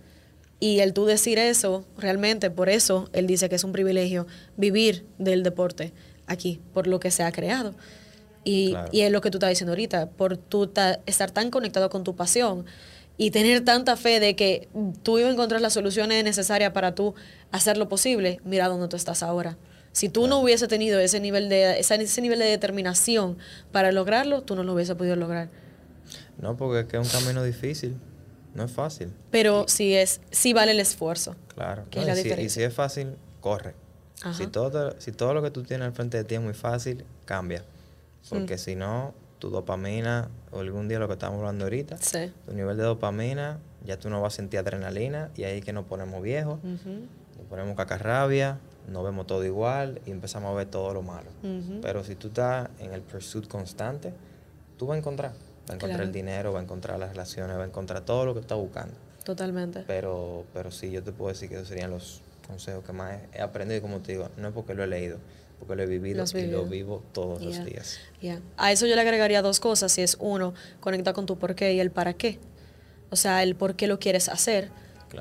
Y el tú decir eso, realmente, por eso él dice que es un privilegio vivir del deporte aquí, por lo que se ha creado. Y, y es lo que tú estás diciendo ahorita, por tú estar tan conectado con tu pasión y tener tanta fe de que tú ibas a encontrar las soluciones necesarias para tú hacer lo posible, mira dónde tú estás ahora. Si tú no hubiese tenido ese nivel de ese nivel de determinación para lograrlo, tú no lo hubiese podido lograr. No, porque es que es un camino difícil. No es fácil. Pero si es, si vale el esfuerzo. Claro. y, si, es fácil, corre. Si todo, si todo lo que tú tienes al frente de ti es muy fácil, cambia. Porque mm. si no, tu dopamina, o algún día lo que estamos hablando ahorita, tu nivel de dopamina, ya tú no vas a sentir adrenalina y ahí que nos ponemos viejos, nos ponemos cacarrabia, nos vemos todo igual y empezamos a ver todo lo malo. Pero si tú estás en el pursuit constante, tú vas a encontrar. Va a encontrar el dinero, va a encontrar las relaciones, va a encontrar todo lo que está buscando. Totalmente. Pero, pero sí, yo te puedo decir que esos serían los consejos que más he aprendido y como te digo, no es porque lo he leído, porque lo he vivido y lo vivo todos los días. A eso yo le agregaría dos cosas, si es uno, conecta con tu por qué y el para qué. O sea, el por qué lo quieres hacer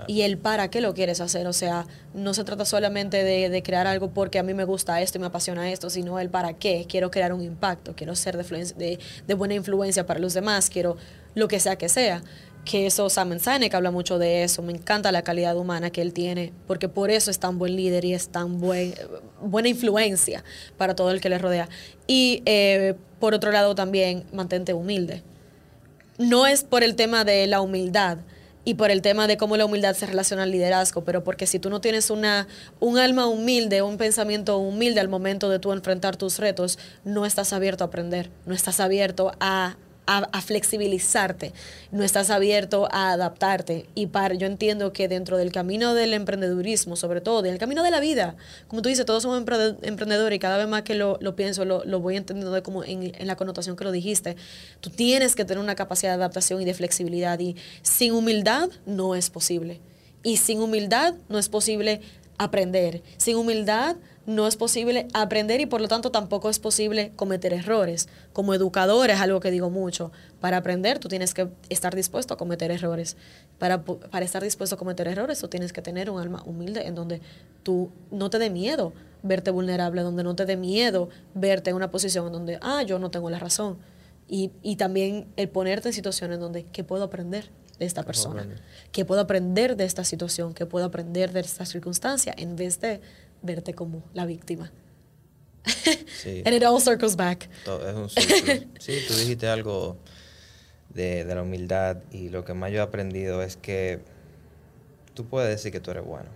y el para qué lo quieres hacer. O sea, no se trata solamente de, crear algo porque a mí me gusta esto y me apasiona esto, sino el para qué. Quiero crear un impacto, quiero ser de, de, buena influencia para los demás, quiero lo que sea que sea. Que eso, Simon Sinek habla mucho de eso. Me encanta la calidad humana que él tiene, porque por eso es tan buen líder y es tan buen, buena influencia para todo el que le rodea. Y eh, por otro lado, también mantente humilde. No es por el tema de la humildad, y por el tema de cómo la humildad se relaciona al liderazgo, pero porque si tú no tienes una, un alma humilde, un pensamiento humilde al momento de tú enfrentar tus retos, no estás abierto a aprender, no estás abierto a a, flexibilizarte, no estás abierto a adaptarte. Y para, yo entiendo que dentro del camino del emprendedurismo, sobre todo, del camino de la vida, como tú dices, todos somos emprendedores y cada vez más que lo, pienso, lo, voy entendiendo como en, en, la connotación que lo dijiste, tú tienes que tener una capacidad de adaptación y de flexibilidad y sin humildad no es posible. Y sin humildad no es posible aprender. Sin humildad no es posible aprender y por lo tanto tampoco es posible cometer errores. Como educador es algo que digo mucho. Para aprender tú tienes que estar dispuesto a cometer errores. Para, para estar dispuesto a cometer errores tú tienes que tener un alma humilde en donde tú no te dé miedo verte vulnerable, donde no te dé miedo verte en una posición en donde, ah, yo no tengo la razón. Y, y también el ponerte en situaciones donde, ¿qué puedo aprender? de esta persona, ¿qué puedo aprender de esta situación, ¿Qué puedo aprender de esta circunstancia, en vez de verte como la víctima. Sí. And it all circles back. Es un sí, tú dijiste algo de, de, la humildad y lo que más yo he aprendido es que tú puedes decir que tú eres bueno,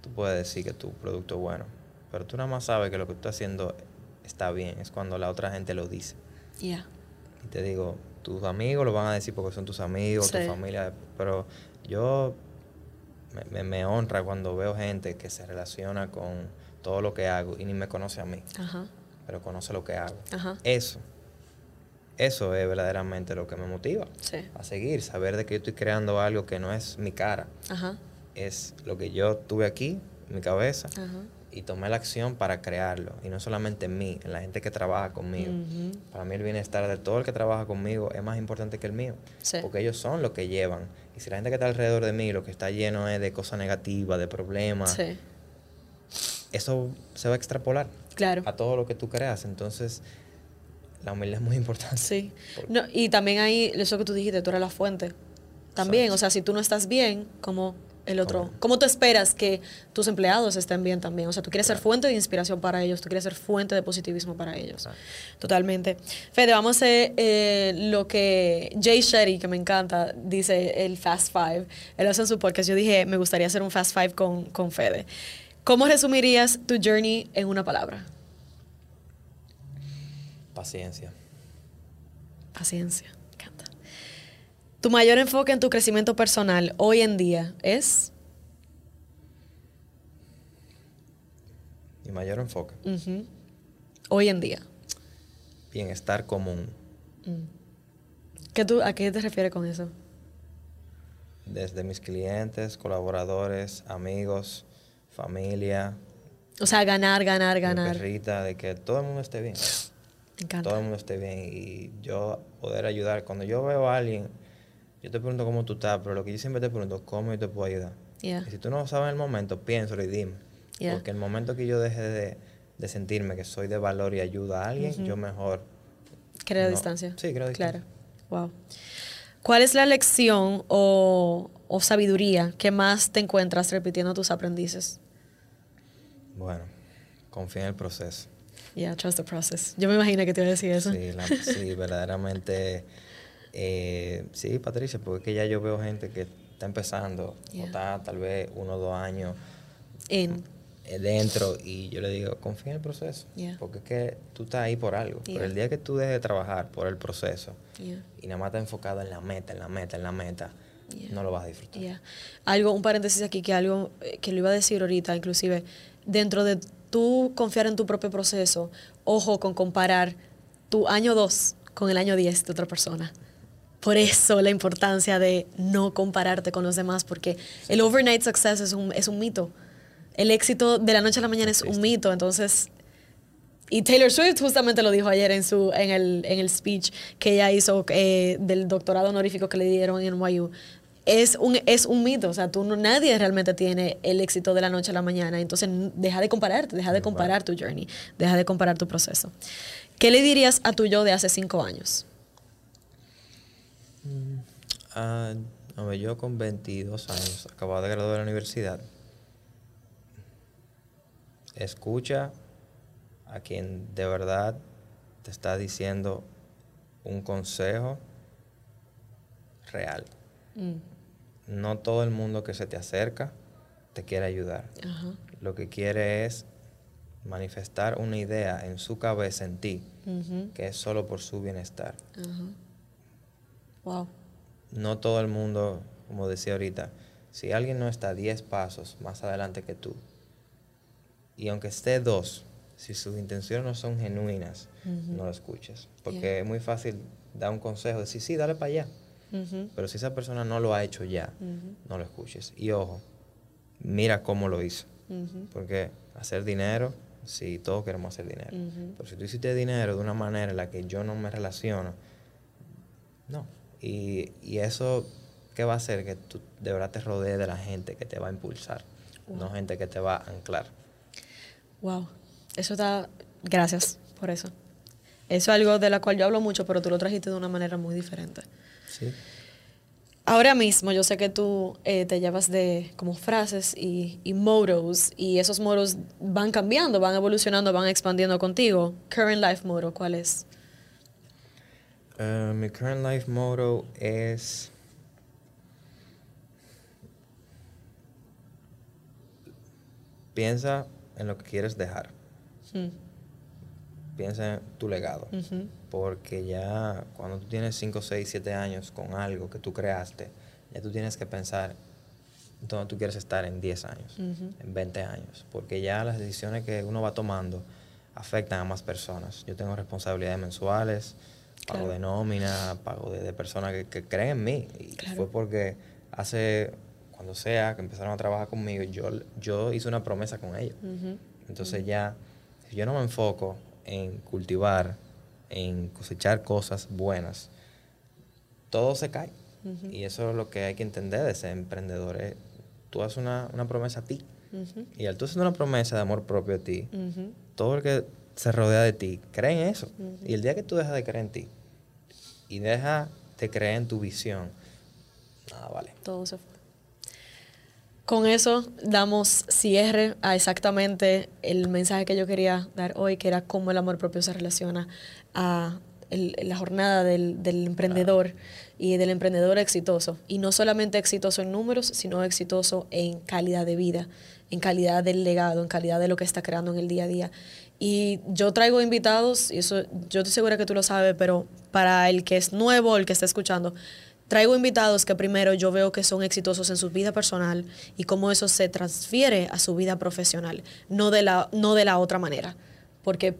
tú puedes decir que tu producto es bueno, pero tú nada más sabes que lo que tú estás haciendo está bien, es cuando la otra gente lo dice. Yeah. Y te digo, tus amigos lo van a decir porque son tus amigos, tu familia, pero yo me, me, honra cuando veo gente que se relaciona con todo lo que hago y ni me conoce a mí, pero conoce lo que hago. Eso, eso es verdaderamente lo que me motiva a seguir, saber de que yo estoy creando algo que no es mi cara, es lo que yo tuve aquí, mi cabeza, y tomé la acción para crearlo. Y no solamente en mí, en la gente que trabaja conmigo. Para mí el bienestar de todo el que trabaja conmigo es más importante que el mío. Porque ellos son los que llevan. Y si la gente que está alrededor de mí lo que está lleno es de cosas negativas, de problemas, eso se va a extrapolar claro. a todo lo que tú creas. Entonces, la humildad es muy importante. Sí. No, y también hay eso que tú dijiste, tú eres la fuente. También, o sea, si tú no estás bien, como el otro. ¿Cómo tú esperas que tus empleados estén bien también? O sea, tú quieres ser fuente de inspiración para ellos, tú quieres ser fuente de positivismo para ellos. Totalmente. Fede, vamos a hacer eh, lo que Jay Shetty, que me encanta, dice el Fast Five. Él hace en su podcast. Yo dije, me gustaría hacer un Fast Five con, con Fede. ¿Cómo resumirías tu journey en una palabra? Paciencia. Paciencia. Tu mayor enfoque en tu crecimiento personal hoy en día es... Mi mayor enfoque. Hoy en día. Bienestar común. Mm. ¿Qué tú, ¿A qué te refieres con eso? desde mis clientes, colaboradores, amigos, familia. O sea, ganar, ganar, mi ganar. perrita, de que todo el mundo esté bien. Me encanta. Todo el mundo esté bien y yo poder ayudar. Cuando yo veo a alguien, yo te pregunto cómo tú estás, pero lo que yo siempre te pregunto, ¿cómo yo te puedo ayudar? Yeah. Y si tú no sabes en el momento, piénsalo y dime. Yeah. Porque el momento que yo deje de, de sentirme que soy de valor y ayuda a alguien, yo mejor... Crea no. distancia. Sí, creo distancia. Claro. Wow. ¿Cuál es la lección o, o sabiduría que más te encuentras repitiendo a tus aprendices? Bueno, confía en el proceso. Yeah, trust the process. Yo me imagino que te iba a decir eso. Sí, la- sí, verdaderamente. Eh, sí, Patricia, porque es que ya yo veo gente que está empezando, Yeah. o está tal vez uno o dos años In. eh, dentro, y yo le digo, confía en el proceso. Yeah. Porque es que tú estás ahí por algo. Yeah. Pero el día que tú dejes de trabajar por el proceso y nada más estás enfocado en la meta, en la meta, en la meta, no lo vas a disfrutar. Algo, un paréntesis aquí, que algo eh, que lo iba a decir ahorita, inclusive, dentro de tú confiar en tu propio proceso, ojo con comparar tu año 2 con el año 10 de otra persona. Por eso la importancia de no compararte con los demás, porque el overnight success es un, es un mito. El éxito de la noche a la mañana es un mito, entonces y Taylor Swift justamente lo dijo ayer en su en el, en el speech que ella hizo eh, del doctorado honorífico que le dieron en NYU. Es un, es un mito, o sea, tú no, nadie realmente tiene el éxito de la noche a la mañana, entonces deja de compararte, deja de comparar tu journey, deja de comparar tu proceso. ¿Qué le dirías a tu yo de hace cinco años? Ah, hombre, yo con 22 años, acabado de graduar de la universidad, escucha a quien de verdad te está diciendo un consejo real. No todo el mundo que se te acerca te quiere ayudar. Ajá. Lo que quiere es manifestar una idea en su cabeza, en ti, que es solo por su bienestar. Ajá. Wow. no todo el mundo, como decía ahorita, si alguien no está 10 pasos más adelante que tú, y aunque esté dos, si sus intenciones no son genuinas, no lo escuches. Porque Yeah. es muy fácil dar un consejo, decir, sí, dale para allá. Pero si esa persona no lo ha hecho ya, no lo escuches. Y ojo, mira cómo lo hizo. Porque hacer dinero, sí, todos queremos hacer dinero. Pero si tú hiciste dinero de una manera en la que yo no me relaciono, no. Y, y eso, ¿qué va a hacer? Que tú de verdad te rodees de la gente que te va a impulsar, no gente que te va a anclar. Wow. Eso está. Gracias por eso. Eso es algo de la cual yo hablo mucho, pero tú lo trajiste de una manera muy diferente. Sí. Ahora mismo yo sé que tú eh, te llevas de como frases y, y mottos y esos mottos van cambiando, van evolucionando, van expandiendo contigo. Current life motto, ¿cuál es? Eh, mi current life motto es piensa en lo que quieres dejar. Hmm. Piensa en tu legado. Porque ya cuando tú tienes 5, 6, 7 años con algo que tú creaste, ya tú tienes que pensar dónde tú quieres estar en 10 años, en 20 años. Porque ya las decisiones que uno va tomando afectan a más personas. Yo tengo responsabilidades mensuales, pago Claro. de nómina, pago de, de personas que, que creen en mí. Y Claro. fue porque hace, cuando sea, que empezaron a trabajar conmigo, yo, yo hice una promesa con ellos. Entonces ya, si yo no me enfoco en cultivar, en cosechar cosas buenas, todo se cae. Y eso es lo que hay que entender de ser emprendedor. es, tú haces una, una promesa a ti. Y al tú hacer una promesa de amor propio a ti, todo el que se rodea de ti cree en eso. Y el día que tú dejas de creer en ti y dejas de creer en tu visión, nada vale. Todo se fue. Con eso damos cierre a exactamente el mensaje que yo quería dar hoy, que era cómo el amor propio se relaciona a el- la jornada del, del emprendedor y del emprendedor exitoso. Y no solamente exitoso en números, sino exitoso en calidad de vida, en calidad del legado, en calidad de lo que está creando en el día a día. Y yo traigo invitados, y eso yo estoy segura que tú lo sabes, pero para el que es nuevo, el que está escuchando, Traigo invitados que primero yo veo que son exitosos en su vida personal y cómo eso se transfiere a su vida profesional, no de la, no de la otra manera. Porque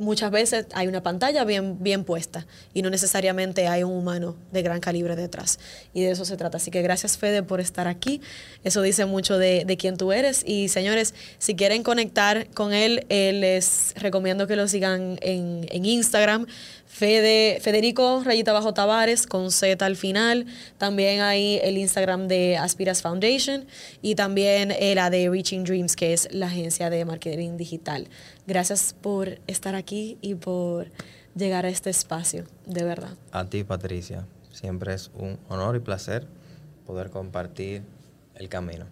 muchas veces hay una pantalla bien, bien puesta y no necesariamente hay un humano de gran calibre detrás. Y de eso se trata. Así que gracias Fede por estar aquí. Eso dice mucho de, de quién tú eres. Y señores, si quieren conectar con él, eh, les recomiendo que lo sigan en, en Instagram. Fede, Federico Rayita Bajo Tavares con Z al final. También hay el Instagram de Aspiras Foundation y también eh, la de Reaching Dreams, que es la agencia de marketing digital. Gracias por estar aquí y por llegar a este espacio, de verdad. A ti, Patricia. Siempre es un honor y placer poder compartir el camino.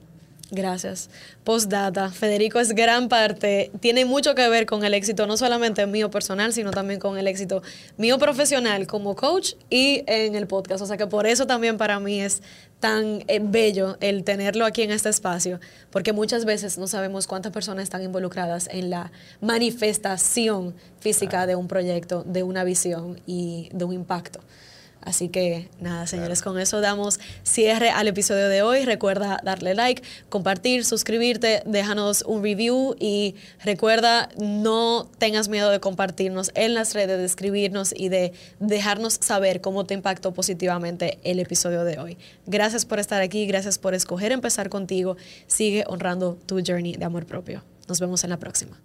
Gracias. Postdata. Federico es gran parte, tiene mucho que ver con el éxito, no solamente mío personal, sino también con el éxito mío profesional como coach y en el podcast. O sea que por eso también para mí es tan eh, bello el tenerlo aquí en este espacio, porque muchas veces no sabemos cuántas personas están involucradas en la manifestación física de un proyecto, de una visión y de un impacto. Así que nada, señores, con eso damos cierre al episodio de hoy. Recuerda darle like, compartir, suscribirte, déjanos un review y recuerda no tengas miedo de compartirnos en las redes, de escribirnos y de dejarnos saber cómo te impactó positivamente el episodio de hoy. Gracias por estar aquí, gracias por escoger empezar contigo. Sigue honrando tu journey de amor propio. Nos vemos en la próxima.